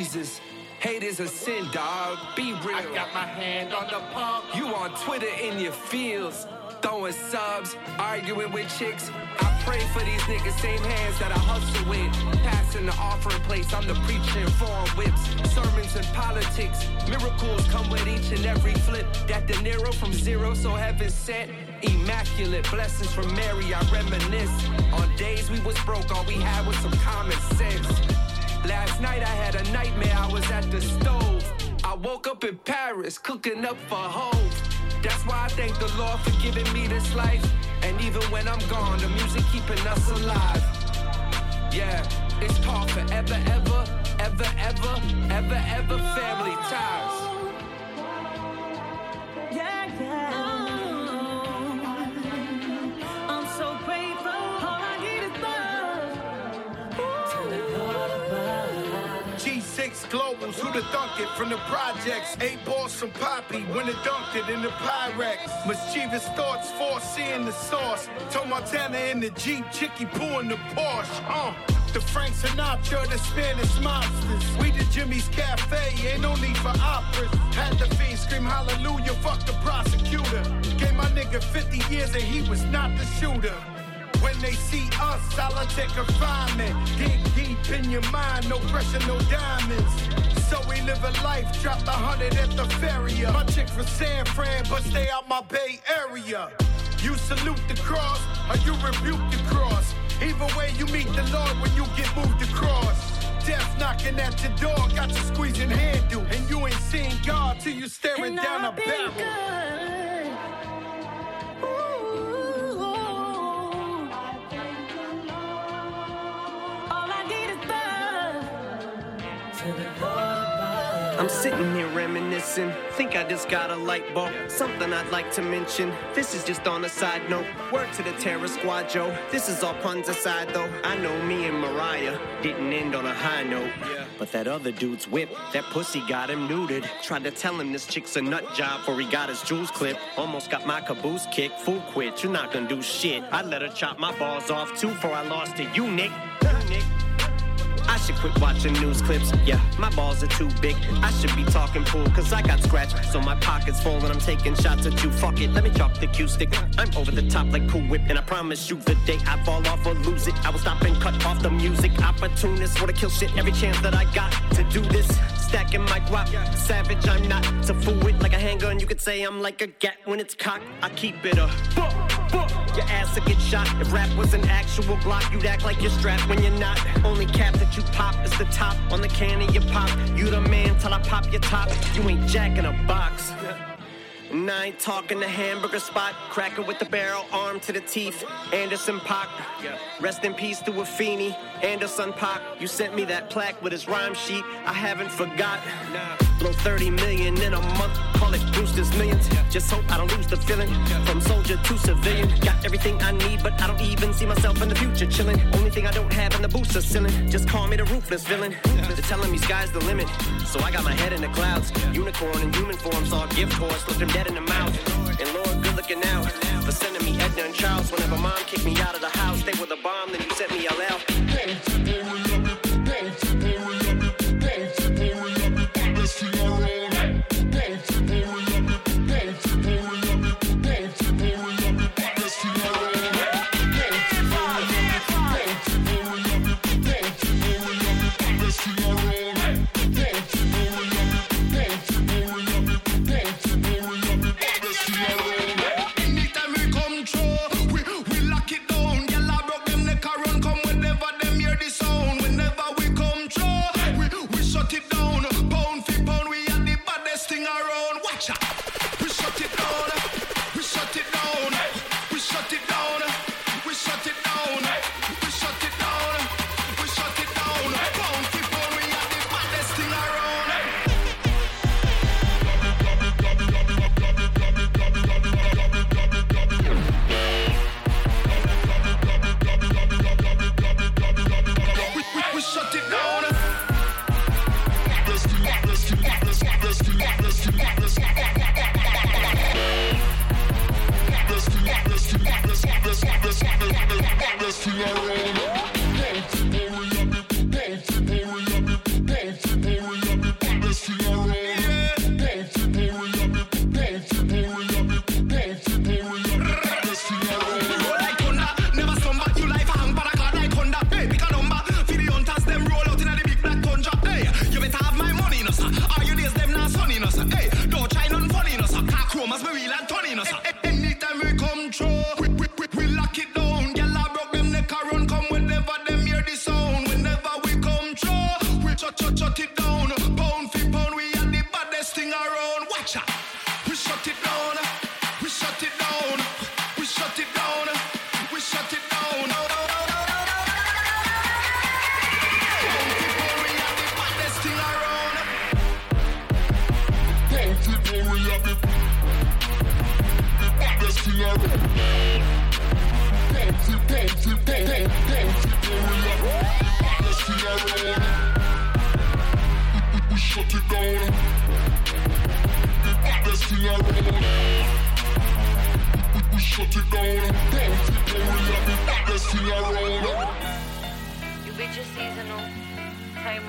Jesus. Hate is a sin, dog. Be real. I got my hand on the pump. You on Twitter in your fields, throwing subs, arguing with chicks. I pray for these niggas, same hands that I hustle with. Passing the offering place, I'm the preacher in foreign whips. Sermons and politics, miracles come with each and every flip. That De Niro from zero, so heaven sent. Immaculate blessings from Mary, I reminisce. On days we was broke, all we had was some common sense. Last night I had a nightmare, I was at the stove. I woke up in Paris, cooking up for hope. That's why I thank the Lord for giving me this life. And even when I'm gone, the music keeping us alive. Yeah, it's called forever, ever, ever, ever, ever, ever family ties. Globals, who the thunk it from the projects? Eight balls from Poppy, when it dunked it in the Pyrex. Mischievous thoughts, foreseeing the sauce. Told Montana in the Jeep, Chicky Poo in the Porsche. Uh. The Frank Sinatra, the Spanish monsters. We the Jimmy's Cafe, ain't no need for operas. Had the fiend scream hallelujah, fuck the prosecutor. Gave my nigga 50 years and he was not the shooter. When they see us, solitary confinement. Dig deep in your mind, no pressure, no diamonds. So we live a life, drop a hundred at the ferry. My chick from San Fran, but stay out my Bay Area. You salute the cross, or you rebuke the cross. Either way, you meet the Lord when you get moved across. Death knocking at your door, got you squeezing handle. And you ain't seeing God till you staring And down a I've been barrel. All I'm sitting here reminiscing. Think I just got a light bulb. Something I'd like to mention. This is just on a side note. Word to the terror squad, Joe. This is all puns aside, though. I know me and Mariah didn't end on a high note. But that other dude's whip, that pussy got him neutered. Tried to tell him this chick's a nut job before he got his jewels clipped. Almost got my caboose kicked. Fool quit, you're not gonna do shit. I let her chop my balls off too before I lost to you, Nick. Nick. I should quit watching news clips. Yeah, my balls are too big. I should be talking pool, cause I got scratched. So my pocket's full and I'm taking shots at you. Fuck it, let me drop the cue stick. I'm over the top like Cool Whip, and I promise you the day I fall off or lose it, I will stop and cut off the music. Opportunist, wanna kill shit every chance that I got to do this. Stacking my guap, savage, I'm not to fool it like a handgun. You could say I'm like a gat when it's cocked. I keep it a fuck. Your ass will get shot. If rap was an actual block, you'd act like you're strapped when you're not. Only cap that you pop is the top on the can of your pop. You the man till I pop your top. You ain't jack in a box. Ain't talking the hamburger spot, cracker with the barrel, arm to the teeth. Anderson Paak, rest in peace to Afeni. Anderson Paak, you sent me that plaque with his rhyme sheet. I haven't forgot. Blow 30 million in a month, call it Brewster's millions. Just hope I don't lose the feeling. From soldier to civilian, got everything I need, but I don't even see myself in the future chilling. Only thing I don't have in the booster ceiling. Just call me the ruthless villain. They're telling me sky's the limit, so I got my head in the clouds. Unicorn in human form, saw a gift horse, looked him dead in the mouth. And Lord, good looking out for sending me Edna and Charles. Whenever mom kicked me out of the house, they were the bomb, then you sent me LL.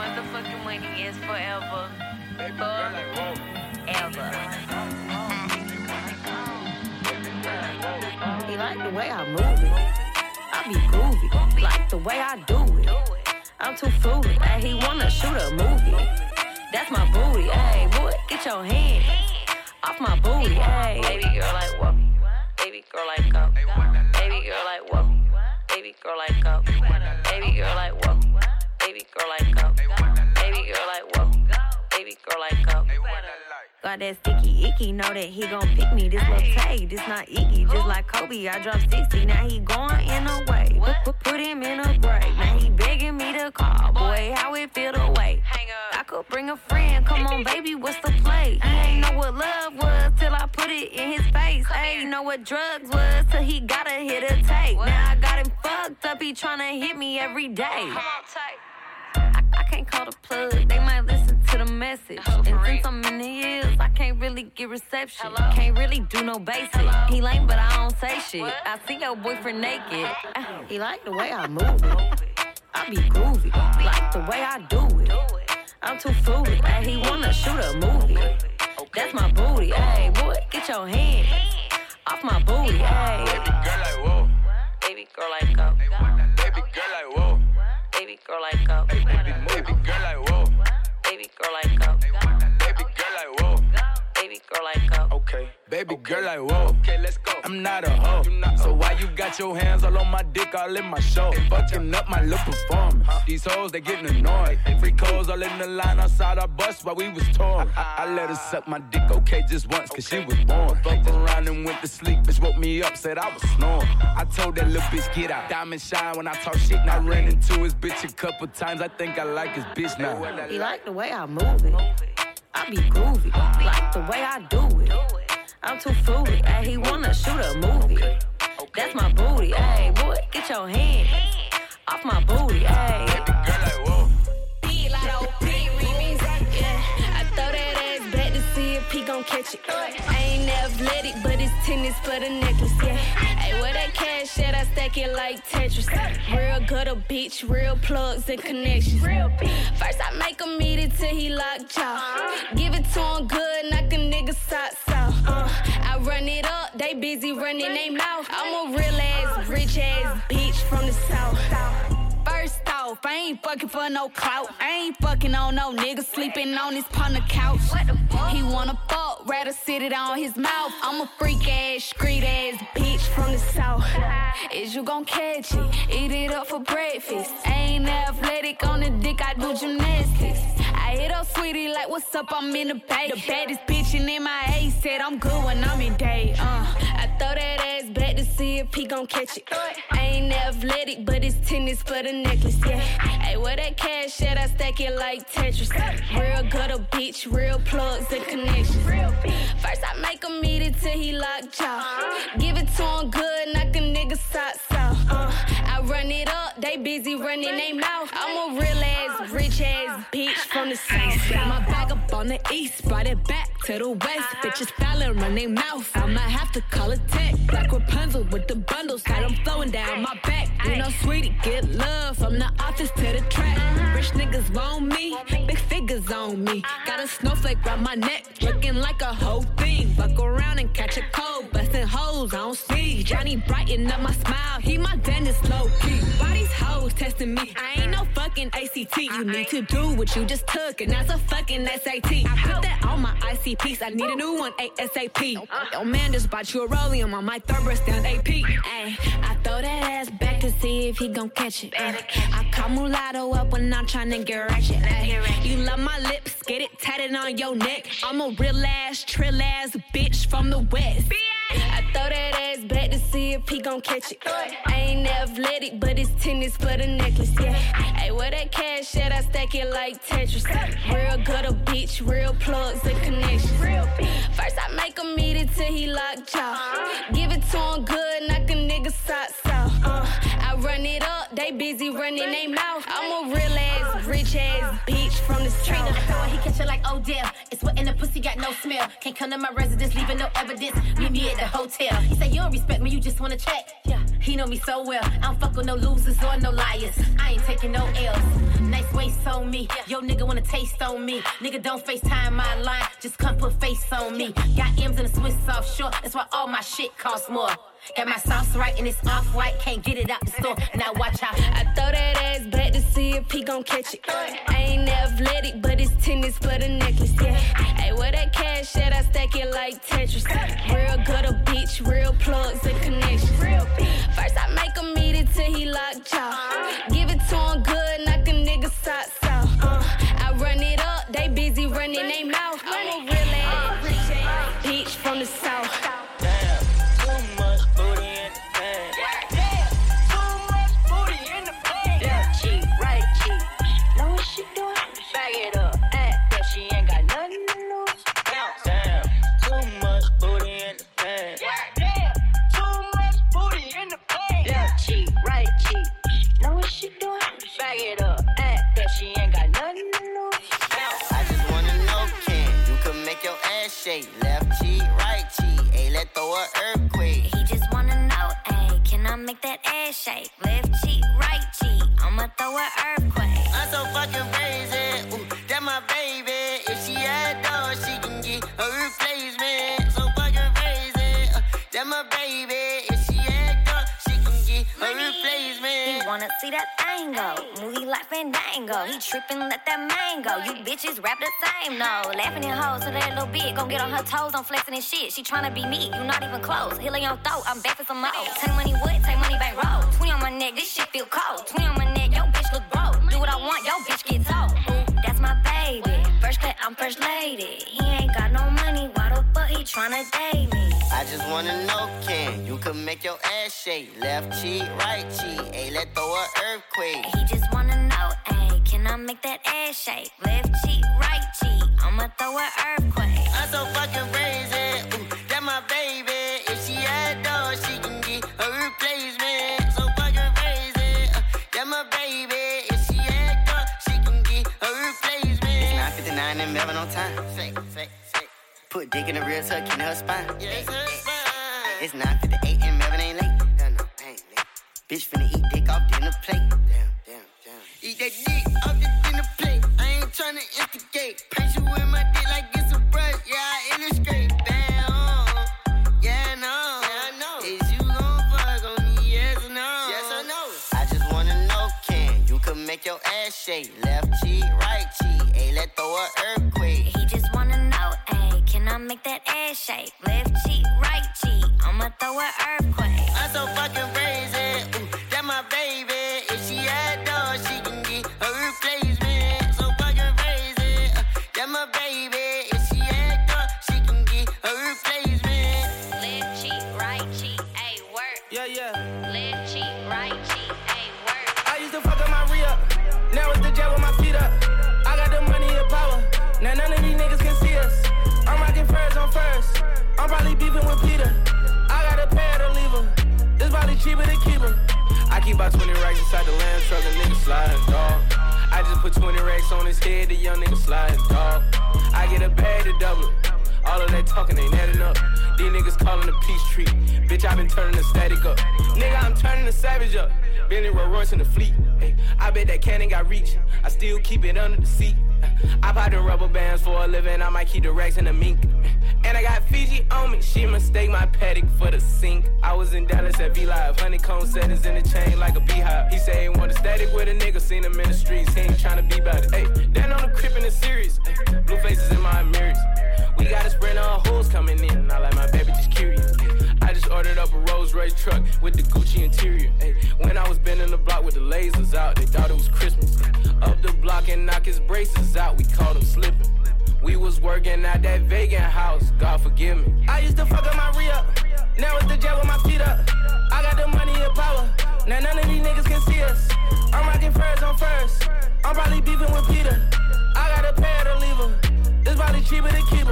Motherfucking money is forever. Forever. Like the way I move it. I be groovy. Like the way I do it. I'm too fruity. Ay, he wanna shoot a movie. That's my booty. Hey, boy, get your hands off my booty. Hey, baby girl, like what? Baby girl, like go. Baby girl, like what? Baby girl, like go. Baby girl, like what? Baby girl, like go. Baby girl, like what? Baby girl, like go. Got that sticky icky, know that he gon' pick me. This little Tay, this not icky. Just like Kobe, I dropped 60. Now he going in a way. Put, put, him in a grave. Now he begging me to call. Boy, how it feel to wait. I could bring a friend. Come on, baby, what's the play? He ain't know what love was till I put it in his face. Ain't know what drugs was till he gotta hit a tape. Now I got him fucked up. He tryna hit me every day. I, I can't call the plug, they might listen to the message. Oh, and since I'm in the hills, I can't really get reception. Can't really do no basic. He lame, but I don't say shit. I see your boyfriend naked. *laughs* He like the way I move it. I be groovy, like the way I do it. I'm too fruity. Ay, he wanna shoot a movie. That's my booty. Hey, boy, get your hand off my booty. Hey. Baby girl, like whoa. Baby girl, like go. Baby girl, like whoa. Baby girl, like go. Baby girl, like whoa. Baby girl, like go. Baby girl, like whoa. Baby girl, like go. Okay. Baby girl, like whoa. Okay, let's go. I'm I'm not a hoe. So why you got your hands all on my dick, all in my show? Fucking up my little performance. These hoes, they getting annoyed. Free codes all in the line outside our bus while we was torn. I, I let her suck my dick, okay, just once, cause she was born. Fucked around and went to sleep, bitch woke me up, said I was snoring. I told that little bitch, get out. Diamond shine when I talk shit, and I ran into his bitch a couple times. I think I like his bitch now. He like the way I move it. I be groovy, like the way I do it. I'm too fruity, ayy. He wanna shoot a movie. That's my booty, ayy. Boy, get your hand off my booty. I if he gon' catch it. I ain't athletic, but it's tennis for the necklace, yeah. Hey, where that cash at? I stack it like Tetris. Real gutter bitch, real plugs and connections. First I make him eat it till he lock jaw. Give it to him good, knock nigga run it up, they busy running they mouth. I'm a real ass, rich ass bitch from the south. First off, I ain't fucking for no clout. I ain't fucking on no nigga sleeping on his partner couch. He wanna fuck, rather sit it on his mouth. I'm a freak ass, street ass bitch from the south. Is you gon' catch it? Eat it up for breakfast. I ain't athletic on the dick, I do gymnastics. Hit up Saweetie like, what's up? I'm in the bay. The baddest bitch in my MIA said I'm good when I'm in day. Uh, I throw that ass back to see if he gon' catch it. I ain't athletic, but it's tennis for the necklace, yeah. Hey, where that cash at? I stack it like Tetris. Real gutter bitch, real plugs and connections. First I make him eat it till he lock jaw. Give it to him good, knock a nigga socks off. Uh, I run it up, they busy running their mouth. I'm a real ass, rich ass bitch from the south. Got my bag up on the east, brought it back to the west. Bitches fallin', run they mouth. I might have to call it tech. Black Rapunzel with the bundles, got them flowing down my back. You know, Saweetie, get love from the office to the track. Rich niggas want me, big figures on me. Got a snowflake round my neck, looking like a whole thing. Fuck around and catch a cold, bustin' hoes on speed. Johnny brighten up my smile, he my dentist low key. Why these hoes testing me? I ain't no fucking ACT. You need to do what you just took, and that's a fucking SAT. I put that on my ICPs. I need a new one ASAP. Yo, man just bought you a rollium on my third breast down AP. Ay, I throw that ass back to see if he gon' catch it. Uh, I call mulatto up when I'm tryna get ratchet. Ay, You love my lips, get it tatted on your neck. I'm a real ass, trill ass bitch from the west. I throw that ass back to see if he gon' catch it. I ain't athletic, but it's tennis for the necklace, yeah. Hey, where that cash at? I stack it like Tetris. Real gutter bitch, real plugs and connections. First I make him eat it till he lock jaw. Give it to him good, knock a nigga socks off. Uh, I run it up, they busy running they mouth. I'm a real ass, rich ass bitch from the Trainer, I south. throw it, he catch it like Odell. It's what in the pussy got no smell. Can't come to my residence, leaving no evidence. Meet me at the hotel. He say, You don't respect me, you just wanna check. Yeah, he know me so well. I don't fuck with no losers or no liars. I ain't taking no L's. Nice waist on me. Yo, nigga wanna taste on me. Nigga, don't FaceTime my line, just come put face on me. Got M's in the Swiss offshore, that's why all my shit costs more. Got my sauce right and it's off white, can't get it out the store. Now watch out. I throw that ass back to see if he gon' catch it. I ain't athletic, but it's tennis for the necklace, yeah. Hey, where that cash at? I stack it like Tetris. Real gutter bitch, real plugs and connections. First I make him eat it till he lock jaw. Give it to him good, knock a nigga socks off. Uh, I run it up, they busy running they mouth. I'm a bitches rap the same, no. Laughing in hoes so that little bitch. Gon' get on her toes, I'm flexing and shit. She tryna be me, you not even close. Hill on your throat, I'm back for some more. Take money wood, take money back roll. 20 on my neck, this shit feel cold. 20 on my neck, yo bitch look broke. Do what I want, yo bitch get told. Ooh, that's my baby. First cut, I'm first lady. Tryna date me? I just wanna know, can you could make your ass shake? Left cheek, right cheek, ayy, let throw a earthquake. He just wanna know, ayy, can I make that ass shake? Left cheek, right cheek, I'ma throw an earthquake. I'm so fucking crazy, Put dick in the real tuck in her spine. Yeah, it's her spine. It's 9:58 and Melvin ain't late. No, no, ain't late. Bitch finna eat dick off dinner plate. Damn, damn, damn. Eat that dick off the dinner plate. I ain't tryna instigate. Punch you with my dick like it's a brush. Yeah, I illustrate. Damn. Yeah, I know. Yeah, I know. Is you gon' fuck on me? Yes or no? Yes or no? I just wanna know, can you could make your ass shake? Left cheek, right cheek. Ayy, let throw a earthquake. Make that ass shake? Left cheek, right cheek, I'ma throw an earthquake. I'm so fucking crazy. Cheaper to keep. I keep about 20 racks inside the land truck, a nigga sliding, dog. I just put 20 racks on his head, the young nigga sliding, dog. I get a bag to double it. All of that talking ain't adding up. These niggas calling the peace tree. Bitch, I been turning the static up. Nigga, I'm turning the savage up. Bentley Rolls Royce in the fleet. Ay, I bet that cannon got reach. I still keep it under the seat. I buy the rubber bands for a living. I might keep the racks in the mink. And I got Fiji on me. She mistake my Patek for the sink. I was in Dallas at V Live. Honeycomb settings in the chain like a beehive. He say he want a static with a nigga. Seen him in the streets. He ain't tryna be about it. Hey, then on the crib in the series. Ay, blue faces in my mirrors. We got a sprint of hoes coming in. I like my baby just curious. I just ordered up a Rolls Royce truck with the Gucci interior. Ay, when I was bending the block with the lasers out, they thought it was Christmas. Up the block and knock his braces out, we caught him slipping. We was working at that vegan house, God forgive me. I used to fuck up my re now it's the jet with my feet up. I got the money and power, now none of these niggas can see us. I'm rocking furs on first, I'm probably beefing with Peter. I got a pair to leave her, this body cheaper than keep.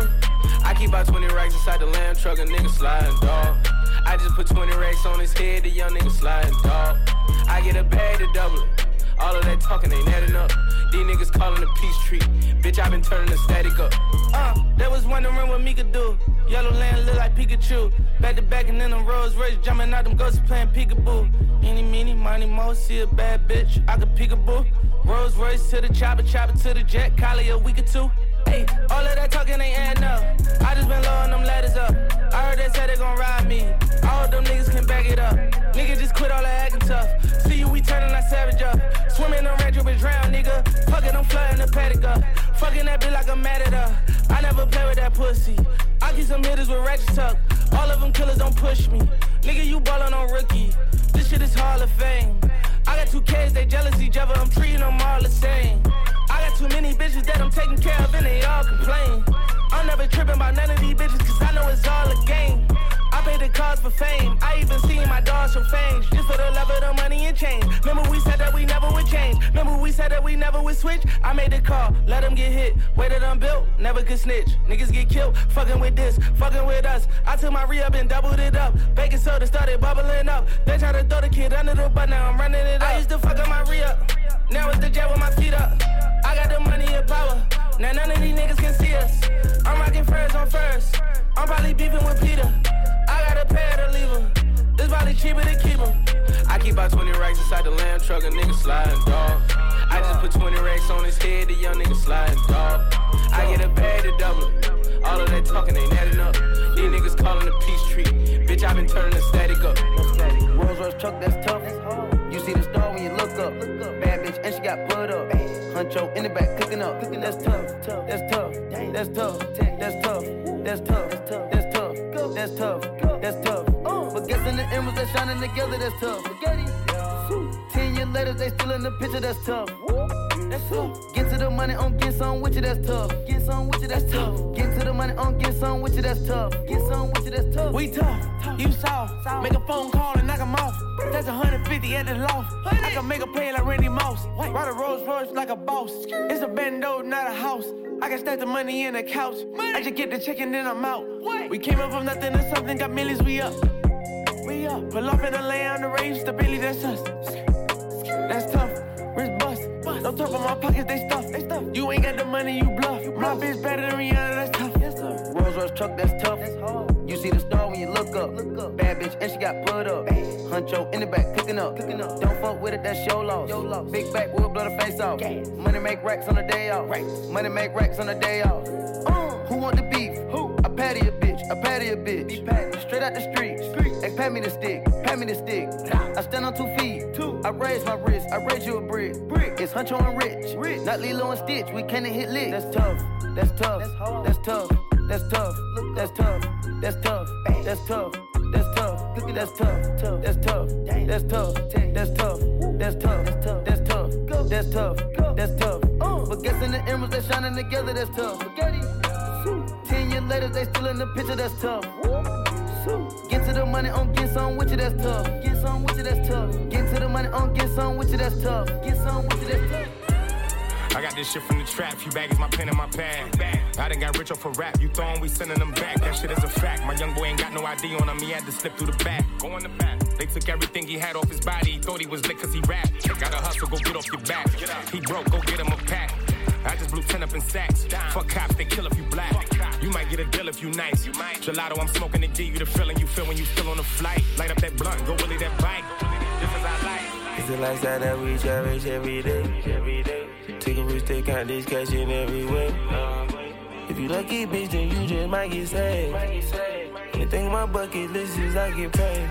I keep about 20 racks inside the lamb truck, a nigga sliding, dog. I just put 20 racks on his head, the young nigga sliding, dog. I get a bag to double it. All of that talking ain't adding up. These niggas calling a peace tree. Bitch, I been turning the static up. Uh, they was wondering what me could do. Yellow land look like Pikachu. Back to back and then them Rolls Royce jumping out them ghosts playing peekaboo. Any, meeny, money, mo, see a bad bitch. I could peekaboo. Rolls Royce to the chopper, chopper to the jet. Collie a week or two. Hey, all of that talking ain't adding up. I just been blowing them ladders up. I heard they said they gon' ride me. All them niggas can back it up. Nigga just quit all that acting tough. See you, we turning that savage up. Swimming on red dripping drown, nigga. Fucking, I'm flooding the Patek up. Fucking that bitch like I'm mad at her. I never play with that pussy. I get some hitters with ratchet tuck. All of them killers don't push me. Nigga, you ballin' on rookie. This shit is Hall of Fame. I got two kids, they jealous each other. I'm treating them all the same. I got too many bitches that I'm taking care of and they all complain. I'm never tripping about none of these bitches cause I know it's all a game. I pay the cost for fame. I even seen my dogs show fangs just for the love of the money and change. Remember we said that we never would change. Remember we said that we never would switch. I made the call, let them get hit. Way that I'm built, never could snitch. Niggas get killed, fucking with this, fucking with us. I took my re up and doubled it up. Baking soda started bubbling up. They try to throw the kid under the bus, now I'm running it up. I used to fuck up my re up. Now it's the jet with my feet up. I got the money and power. Now none of these niggas can see us. I'm rocking furs on first. I'm probably beefing with Peter. I got a pair to leave him. This probably cheaper to keep him. I keep about 20 racks inside the land truck, a nigga sliding, dog. I just put 20 racks on his head, the young nigga sliding, dog. I get a bag to double it. All of that talking ain't adding up. These niggas calling the peace tree. Bitch, I been turning the static up. Rolls Royce truck, that's tough. You see the star when you look in the back, cooking up. That's tough. That's tough. That's tough. That's tough. That's tough. That's tough. That's tough. That's tough. But guess in the emeralds that shining together, that's tough. Ten years later, they still in the picture, that's tough. That's tough. Get to the money on get some with you, that's tough. Get some with you, that's tough. Get to the money on get some with you, that's tough. Get some with you, that's tough. We tough, you soft. Make a phone call and knock 'em off. That's 150 at the loft. I can make a play like Randy Moss. Ride a Rolls Royce like a boss. It's a bando, not a house. I can stack the money in the couch. I just get the check and then I'm out. We came up from nothing to something, got millions, we up. Up. Pull off in the lay on the range, stability, that's us. That's tough. Wrist bust. No top on my pockets, they stuff. They stuff. You ain't got the money, you bluff. My bitch better than Rihanna, that's tough. Yes, sir. Rolls Royce truck, that's tough. You see the star when you look up. Bad bitch, and she got put up. Huncho in the back, cooking up. Don't fuck with it, that's your loss. Big back, we'll blow the face off. Money make racks on the day off. Money make racks on the day off. Uh, who want the beef? Who? I patty a bitch, I patty. Straight out the street. Hey, pat me the stick, pat me the stick. I stand on two feet. I raise my wrist, I raise you a brick. It's Huncho and Rich. Not Lilo and Stitch, we can't hit lit. That's tough, that's tough, that's tough, that's tough, that's tough, that's tough, that's tough. That's tough. That's tough. That's tough. That's tough. That's tough. That's tough. That's tough. That's tough. That's tough. But guess in the emeralds that shining together, that's tough. Spaghetti. Ten years later, they still in the picture, that's tough. Get to the money on get some with you, that's tough. Get some with you, that's tough. Get to the money on get some with you, that's tough. Get some with you, that's tough. I got this shit from the trap, few baggies, my pen and my pad. I done got rich off for rap, you throwin', we sending them back. That shit is a fact. My young boy ain't got no ID on him, he had to slip through the back. Go in the back. They took everything he had off his body, he thought he was lit cause he rap. Gotta hustle, go get off your back. He broke, go get him a pack. I just blew 10 up in sacks. Fuck cops, they kill if you black. You might get a deal if you nice. Gelato, I'm smoking to give you the feeling you feel when you still on the flight. Light up that blunt, go willy that bike. This is our life. It's a lifestyle that we cherish every day. Every day. Take a risk, take out this cash in every way. If you lucky, bitch, then you just might get saved. Anything on my bucket list is I get paid.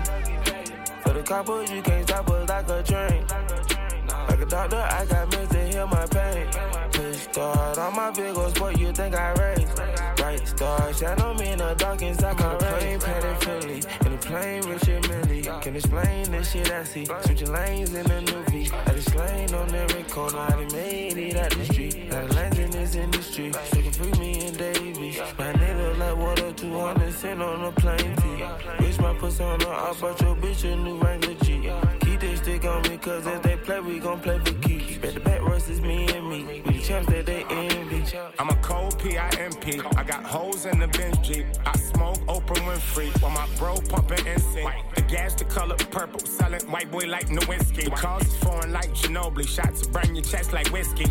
For the coppers, you can't stop us like a train. Like a doctor, I got meds to heal my pain. Push start on my big old sport, you think I race. Bright star, shadow me in the dark inside my rain. Patek Philippe, in the plane, Richard Mille. Can explain this shit I see. Switching lanes in the new V. I just slain on every corner, I done made it out the street. Now the lanes in this industry. So can free me and Davies. My nigga like water, 200 cent on a plane fee. Bitch, my pussy on the I bought your bitch a new Wrangler G. Keep this stick on me, cause if they play, we gon' play for keeps. Bet the bet versus me and me. We the champs that they envy. I'm a cold P-I-M-P. I got hoes in the bench Jeep. I smoke Oprah Winfrey while my bro pumping NSYNC. The gas the color purple, selling white boy like Nowitzki. The cars is foreign like Ginobili. Shots burn your chest like whiskey.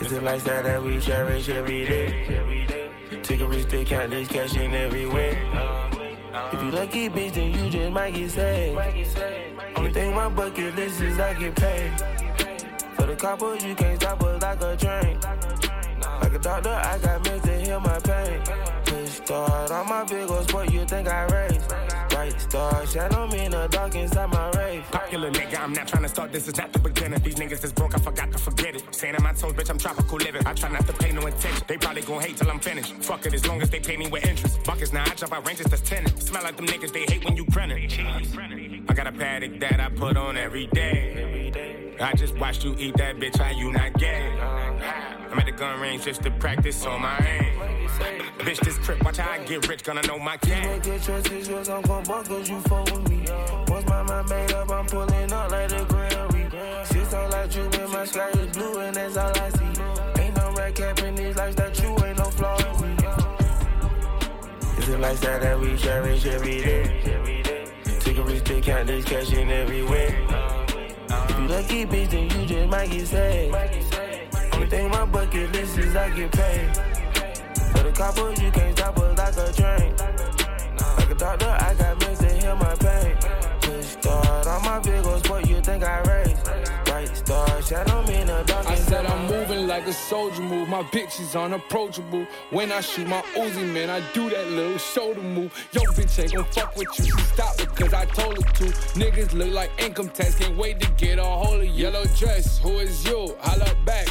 It's a lifestyle that we cherish every day. Take a risk, take out this cash in every way. If you lucky, bitch, then you just might get saved. Only thing my bucket list is I get paid. For the coppers, you can't stop us like a train. Like a doctor, I got meds to heal my pain. Push start on my big old sport, you think I race. Bright star, shadow me in the dark inside my rave. Popular nigga, I'm not trying to start this, is not the beginning. These niggas is broke, I forgot to forget it. Saying in my toes, bitch, I'm tropical living. I try not to pay no attention. They probably gon' hate till I'm finished. Fuck it, as long as they pay me with interest. Buckets now, I jump out ranges, that's tenant. Smell like them niggas, they hate when you grinning. I got a Patek that I put on every day. I just watched you eat that bitch, how you not gay? I'm at the gun range just to practice on my aim. Bitch, this trip, watch how I get rich, gonna know my game. make your choices, yours, I'm gon' bump cause you fuck with me. Once my mind made up, I'm pulling up like the Grand Reap. Six on like you, my sky is blue, and that's all I see. Ain't no red cap in this that you ain't no flaw in me. It's a lifestyle that we cherish every day. Take a risk, take out this cash in every way. Lucky, bitch, then you just might get saved. Only thing my bucket list is I get paid. For the coppers, you can't stop us like a train. Like a doctor, I got meds to heal my pain. Push start on my old sport, you think I race. Like a soldier move. My bitch is unapproachable. When I shoot my Uzi, man, I do that little shoulder move. Yo, bitch ain't gon' fuck with you. She stopped it cause I told her to. Niggas look like income tax, can't wait to get a hold of you. Yellow dress, who is you? Holla back.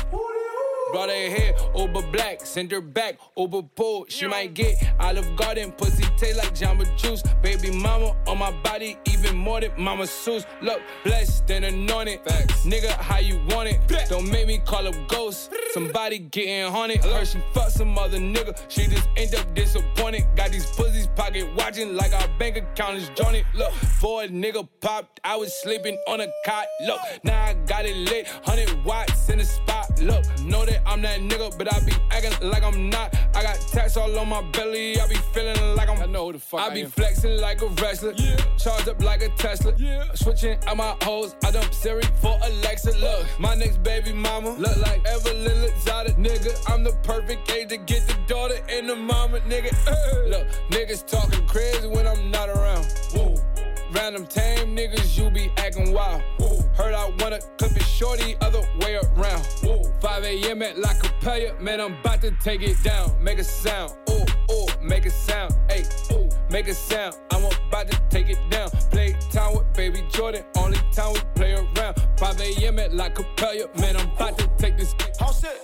Brought her hair over black, send her back over pool. She might get Olive Garden, pussy taste like Jamba Juice. Baby mama on my body, even more than Mama Seuss. Look, blessed and anointed. Nigga, how you want it? Don't make me call up ghosts. Somebody getting haunted. Heard she fuck some other nigga. She just end up disappointed. Got these pussies pocket watching like our bank account is jointed. Look, for a nigga popped, I was sleeping on a cot. Look, now I got it lit. 100 watts in the spot. Look, know that I'm that nigga, but I be acting like I'm not. I got tats all on my belly. I be feeling like I'm. I know who the fuck I, I be flexing like a wrestler. Yeah. Charged up like a Tesla. Yeah. Switching out my hoes. I dump Siri for Alexa. Look, my next baby mama look like Evelyn Lozada. Nigga, I'm the perfect age to get the daughter and the mama. Nigga, *laughs* look, niggas talking crazy when I'm not around. Whoa. Random tame niggas, you be acting wild. Whoa. Heard I wanna clip it shorty, other way around. Whoa. 5 a.m. at La Capella, man, I'm about to take it down. Make a sound, ooh, ooh, make a sound, hey, ooh, make a sound. I'm about to take it down. Play time with baby Jordan, only time we play around. 5 a.m. at La Capella, man, I'm about to take this. All set.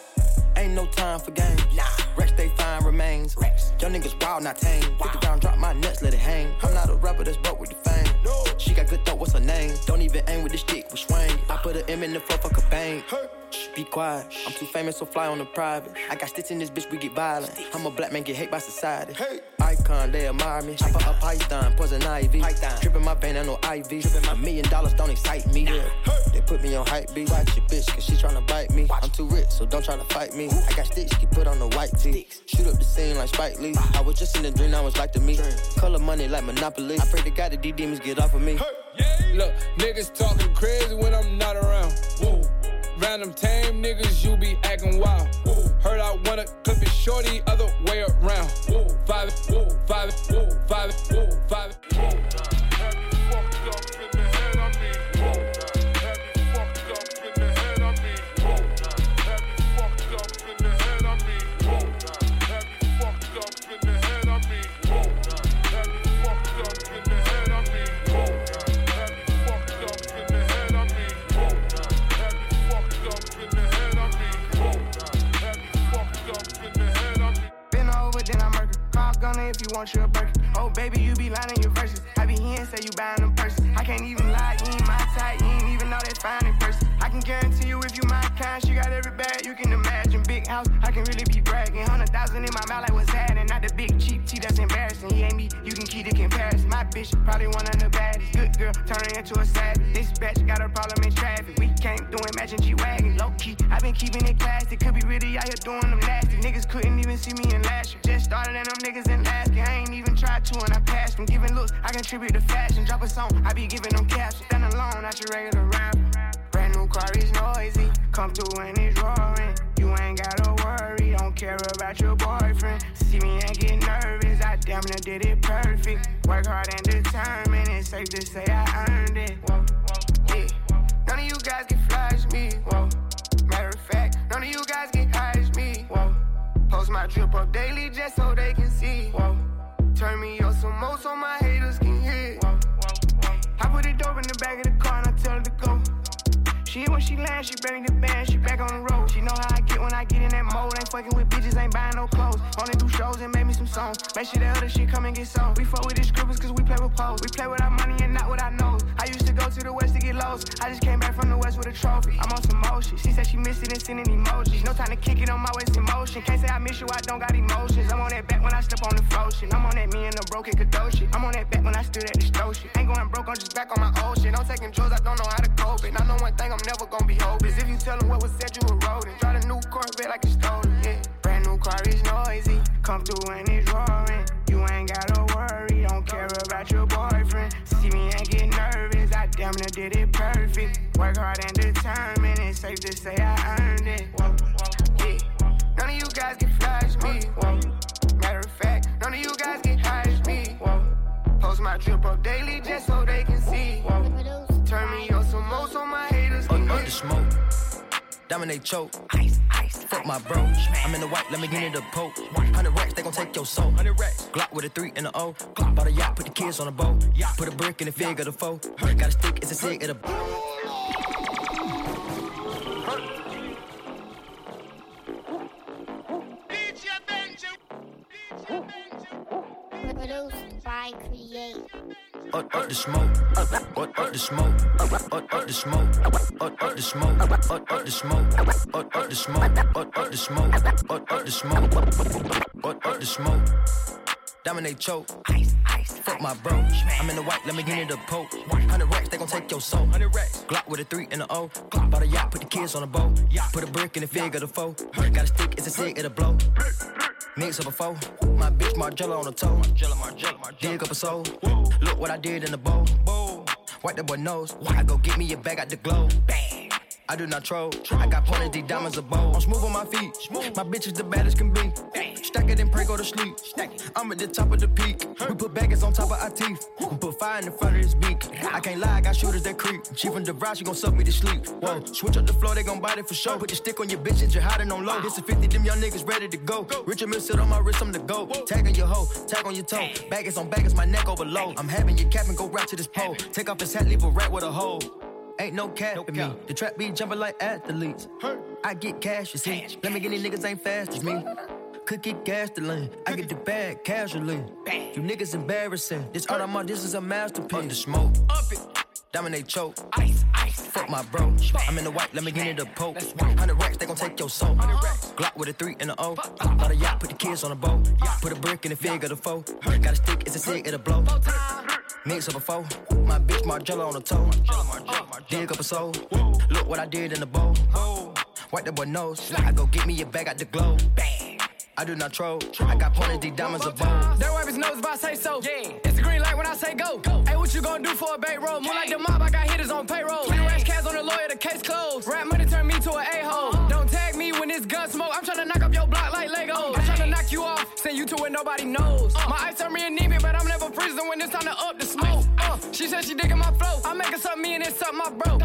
Ain't no time for games. Nah. Rex, they fine remains. Rex. Young niggas wild, not tame. Wow. 50 round, drop my nuts, let it hang. I'm not a rapper I put an M in the floor, fuck a bang. Shh, be quiet. I'm too famous, so fly on the private. I got stitch in this bitch, we get violent. I'm a black man, get hate by society. Hey. Icon, they admire me. I put a python, poison ivy. Dripping my vein, I know IV. A million dollars don't excite me. Yeah. They put me on hype beat. Watch your bitch, cause she tryna bite me. I'm too rich, so don't try to fight me. I got sticks, get put on the white tee. Shoot up the scene like Spike Lee. I was just in a dream, I was like to me. Color money like Monopoly. I pray to God that these demons get off of me. Look, niggas talking crazy when I'm not around. Random tame niggas, you be acting wild. Heard I wanna clip it shorty, other way around. Whoa. Want your burger. Oh, baby, you be lying in your verses. I be here and say you buying them purses. I can't even lie, you ain't my type, you ain't even know that fine in person. I can guarantee you if you my kind, she got every bag you can imagine. Big house, I can really be bragging. Hundred thousand in my mouth, like what's happening? Not the big cheap tea that's embarrassing. He ain't me, you can keep the comparison. My bitch, probably one of the baddest. Good girl, turning into a savage. This bitch got a problem in traffic. We can't do it, matching G Wagon. Low key, i been keeping it classy. Could be really out here doing them nasty. Niggas couldn't even see me in last year. Just started and them niggas in last tried to and I passed them. Giving looks, I contribute to fashion. Drop a song, I be giving them cash. Stand alone, not your regular rapper. Brand new car is noisy. Come through and it's roaring. You ain't gotta worry, don't care about your boyfriend. See me and get nervous, I damn near did it perfect. Work hard and determined, it's safe to say I earned it. Whoa, yeah. None of you guys can flash me. Whoa. Matter of fact, none of you guys can hide me. Whoa. Post my drip up daily just so they can. Turn me up some more so my haters can hear. I put it dope in the back of the car and I tell her to go. She when she land, she bring the band, she back on the road. She know how I get when I get in that mode. Ain't fucking with bitches, ain't buying no clothes. Only do shows and make me some songs. Make sure that other shit come and get sold. We fuck with these scribbles cause we play with pose. We play with our money and not with our nose. I used to go to the west to get lost. I just came back from the west with a trophy. I'm on some motion. She said she missed it and sending emojis. No time to kick it on my waist in motion. Can't say I miss you, I don't got emotions. I'm on that back when I step on the flow shit. I'm on that me and the broken Kadoshi. I'm on that back when I stood at the shit. Ain't going broke, I'm just back on my old shit. I'm taking drugs, I don't know how to cope it. I know one thing, I'm never gonna be hopeless. If you tell them what was said, you were rolling. Drive a new Corvette like it's stolen, yeah. Brand new car is noisy. Come through and it's roaring. You ain't gotta worry, don't care about your boyfriend. See me and get nervous, I damn near did it perfect. Work hard and determined, it's safe to say I earned it. Yeah. None of you guys can flash me. Whoa. Matter of fact, none of you guys can hide me. Whoa. Post my drip up daily just so they can see. Whoa. Turn me up some more so my the smoke. Dominate choke. Ice, ice. Fuck my bro. I'm in the white, let me get in the poke. 100 racks, they gon' take your soul. 100 racks. Glock with a 3 and a O. Glock bought a yacht, put the kids on a boat. Put a brick in the fig of the foe. Got a stick, it's a cig, it'll. Produced by Create. Up, up the smoke, up, up, up the smoke, up, up, up the smoke, up, up, the smoke, up, up, the smoke, up, up the smoke, up, up the smoke, up, up the smoke, up, up the smoke. Dominate choke. Ice, ice. Fuck my bro. I'm in the white, let me get in the poke. 100 racks, they gon' take your soul. 100 racks. Glock with a 3 and a O. Glock bought a yacht, put the kids on a boat. Put a brick in the fig of the foe. Got a stick, it's a cig, it'll blow. Mix up a foe. My bitch Margiela on the toe. Margiela, Margiela, Margiela. Dig up a soul. Look what I did in the bowl. Wipe that boy nose. I go get me a bag out the glow. Bang. I do not troll. I got pointed these diamonds a bowl. I'm smooth on my feet. Smooth. My bitch is the baddest can be. Stack it and pray, go to sleep. I'm at the top of the peak. We put baggage on top of our teeth. We put fire in the front of his beak. I can't lie, I got shooters that creep. She from the she gon' suck me to sleep. Whoa, switch up the floor, they gon' bite it for sure. Put your stick on your bitch and you're hiding on low. This is 50, them young niggas ready to go. Richard Mille sit on my wrist, I'm the go. Tag on your hoe, tag on your toe. Baggage on baggage, my neck overload. I'm having your cap and go right to this pole. Take off his hat, leave a rat with a hole. Ain't no cap in me. The trap be jumping like athletes. I get cash, you see. Let me get these niggas ain't fast as me. Could get gasoline. I get the bag casually. You niggas embarrassing. This art I'm on, this is a masterpiece. The smoke. Up it. Dominate choke. Ice, ice. Fuck my bro. I'm in the white, let me get in the poke. 100 racks, they gon' take your soul. Glock with a 3 and a O. Bought a yacht, put the kids on a boat. Put a brick in the fig of the foe. Got a stick, it's a cig, it'll blow. Mix up a foe. My bitch Margiela on the toe. Dig up a soul. Look what I did in the bowl. Wipe that boy nose. I go get me a bag out the glow. Bang. I do not troll. I got pointed these diamonds a bowl. Their weapons knows if I say so. Yeah. It's the green light when I say go. go. Hey, what you gonna do for a bait roll? More like the mob, I got hitters on payroll. Three rash cats on the lawyer, the case closed. Rap money turn me to an a-hole. Don't tag me when it's gun smoke. I'm tryna knock up your block like Legos. I'm tryna knock you off, send you to where nobody knows. My eyes turn me anemic, but I'm never freezing when it's time to up the smoke. Uh, she said she digging my flow. I'm making something me and it's something my bro.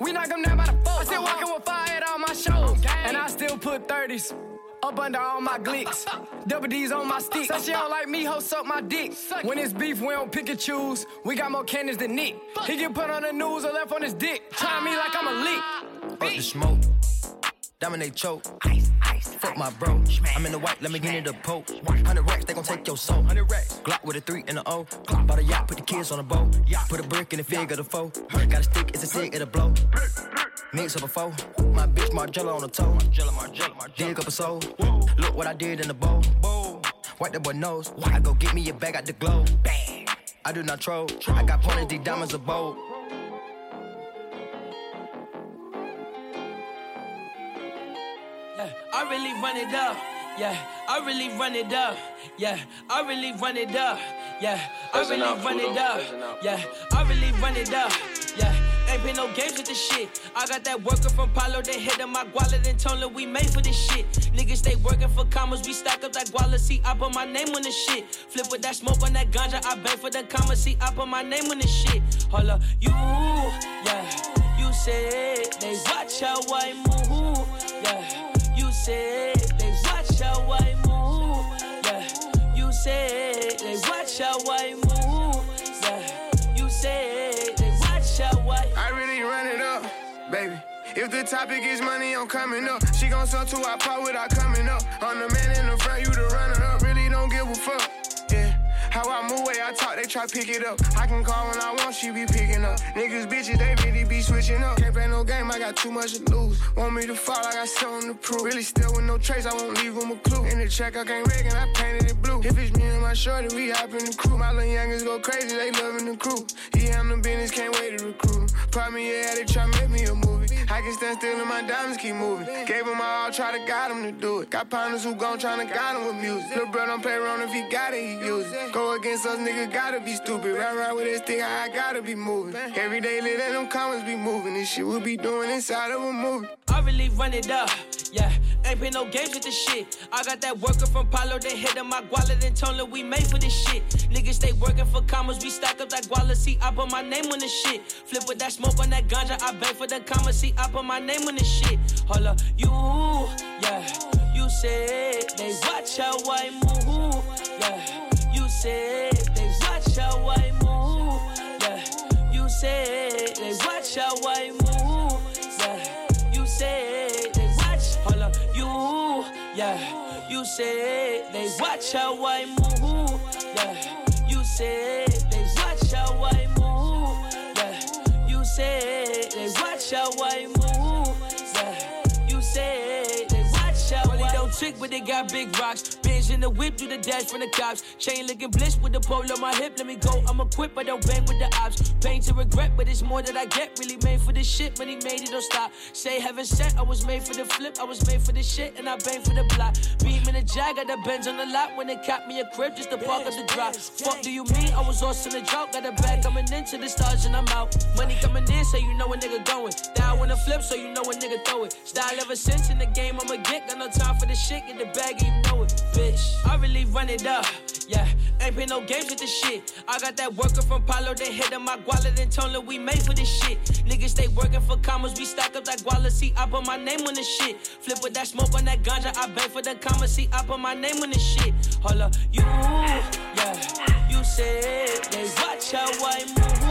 We knock them down by the four. I still walking with fire at all my shows. And I still put 30s. Up under all my glicks. Double D's on my stick. Said she don't like me, ho, suck my dick. When it's beef, we don't pick and choose. We got more cannons than Nick. He get put on the news or left on his dick. Try me like I'm a lick. Up the smoke. Dominate choke. Ice, ice. Fuck my bro. I'm in the white, let me get in the poke. 100 racks, they gon' take your soul. 100 racks. Glock with a 3 and a O. Glock bought a yacht, put the kids on a boat. Put a brick in the fig of the foe. Got a stick, it's a cig, it'll blow. Mix up a foe. My bitch Margiela on the toe. Margiela, Margiela, Margiela. Dig up a soul. Look what I did in the bowl. Wipe that boy nose. Why? I go get me a bag out the glow. Bang. I do not troll. I got pointed these diamonds a bowl. Yeah, I really run it up. Yeah, I really run it up. Yeah, I really run it up. Yeah, I really run it up. Yeah, I really run it up. Ain't been no games with this shit. I got that worker from Palo, they hit my guala, and told we made for this shit. Niggas stay working for commas, we stack up that guala. See, I put my name on this shit. Flip with that smoke on that ganja, I bang for the commas. See, I put my name on this shit. Hold up, you, yeah, you said they watch how I move. Yeah, you said they watch how I move. Yeah, you said the topic is money, I'm coming up. She gon' sell to our pot without coming up. I'm the man in the front, you the runner up. Really don't give a fuck. Yeah. How I move, way I talk, they try pick it up. I can call when I want, she be picking up. Niggas, bitches, they really be switching up. Can't play no game, I got too much to lose. Want me to fall, I got something to prove. Really still with no trace, I won't leave them a clue. In the check, I can't rig and I painted it blue. If it's me and my shorty, we hop in the crew. My little youngins go crazy, they loving the crew. Yeah, I'm the business, can't wait to recruit. Probably, yeah, they try make me a movie. I can stand still and my diamonds keep moving. Gave them my all, try to guide them to do it. Got partners who gon' tryna guide them with music. Little bro don't play around if he got it, he use it. Go against us, nigga, gotta be stupid. Ride around with this thing, I gotta be moving. Every day, let them comments be moving. This shit we be doing inside of a movie. I really run it up. Yeah, ain't play no games with this shit. I got that worker from Palo, they hit on my guala, then told we made for this shit. Niggas stay working for commas, we stack up that guala, see, I put my name on this shit. Flip with that smoke on that ganja, I beg for the commas, see, I put my name on this shit. Hold up, you, yeah, you said they watch how I move, yeah. You said they watch how I move, yeah. You said they watch how I move, yeah. You say they watch how I move, yeah. You say they watch how I move, yeah. You say they watch how I move, trick, but they got big rocks. Benz in the whip, do the dash from the cops. Chain looking bliss with the pole on my hip. Let me go, I'm equipped, I don't bang with the ops. Pain to regret, but it's more that I get. Really made for this shit, but he made it, don't stop. Say heaven sent, I was made for the flip, I was made for this shit, and I bang for the block. Beam in the jag, got the Benz on the lot. When they cap me a crib, just to park at the drop. Fuck do you mean? I was also in a joke, got a bag coming into the stars, and I'm out. Money coming in, so you know a nigga going. Down when I flip, so you know a nigga throw it. Style ever since in the game, I'ma get. Got no time for this shit, get the bag and you know it, bitch. I really run it up, yeah. Ain't play no games with this shit. I got that worker from Palo, they hit on my guala, then told her we made for this shit. Niggas stay working for commas, we stack up that guala, see, I put my name on this shit. Flip with that smoke on that ganja, I beg for the commas, see, I put my name on this shit. Hold up, you, yeah. You said they watch how I move,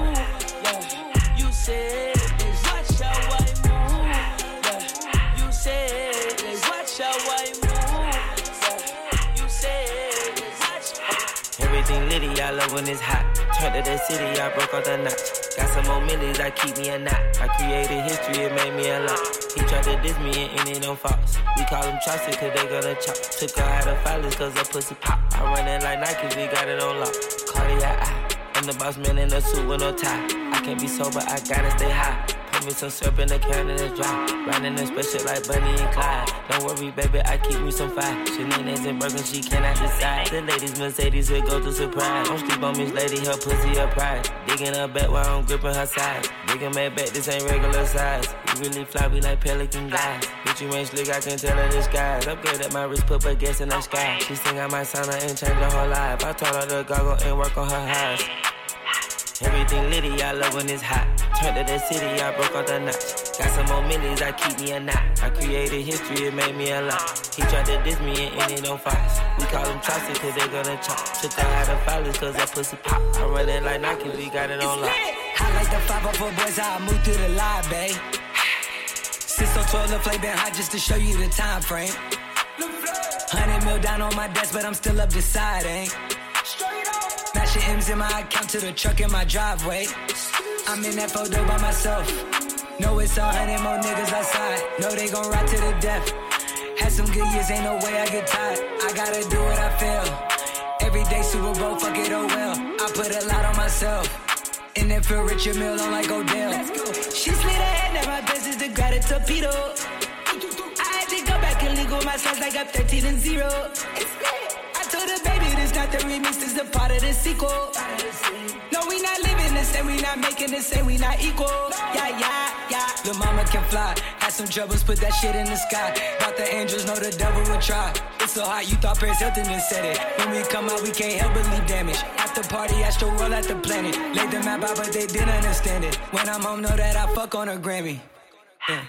yeah. You said they watch how I move, yeah. You said they watch how I move, Litty, I love when it's hot. Turned to the city, I broke all the knots. Got some more millies, I keep me a knot. I created history, it made me a lot. He tried to diss me and ended on Fox. We call him Chaucer, cause they gonna chop. Took her out of filers, cause her pussy pop. I run it like Nike, we got it on lock. Cardiac. I'm the boss man in a suit with no tie. Can't be sober, I gotta stay high. Put me some syrup in the can and it's dry. Riding a special like Bonnie and Clyde. Don't worry, baby, I keep me some fire. Shenanigans and Birkin, she cannot decide. The ladies Mercedes will go to surprise. Don't sleep on Miss Lady, her pussy her pride. Digging her back while I'm gripping her side. Digging my back, this ain't regular size. You really fly, we like pelican guys. Bitch, you ain't slick, I can tell her disguise. Upgrade at my wrist, put her gas in the sky. She think I might sign her and change her whole life. I told her to goggle and work on her eyes. Everything litty, I love when it's hot. Turned to the city, I broke all the knots. Got some more millies, I keep me a knot. I created history, it made me a lot. He tried to diss me and ended on Fox. We call them Chaucer, cause they gonna chop. Her out of filers, cause that pussy pop. I run it like Nike, we got it on lock. I like the 504 boys, how I move through the line, babe. Since so 12, the play been hot just to show you the time frame. 100 mil down on my desk, but I'm still up deciding. Mashing M's in my account to the truck in my driveway. I'm in that photo by myself. Know it's a hundred more niggas outside. Know they gon' ride to the death. Had some good years, ain't no way I get tired. I gotta do what I feel. Every day Super Bowl, fuck it, oh well. I put a lot on myself. And then feel Richard Mille on like Odell. She slid ahead, now my business to grab a torpedo. I had to go back and legal my sons like I'm 13 and 0. I told her, baby, not the remix, is a part of the sequel. No, we not living the same, we not making the same, we not equal. Yeah, yeah, yeah. Lil' mama can fly. Had some troubles, put that shit in the sky. Thought the angels know the devil would try. It's so hot, you thought Paris Hilton had said it. When we come out, we can't help but leave damage. After party, astro roll at the planet. Laid the map out, but they didn't understand it. When I'm home, know that I fuck on a Grammy. Yeah.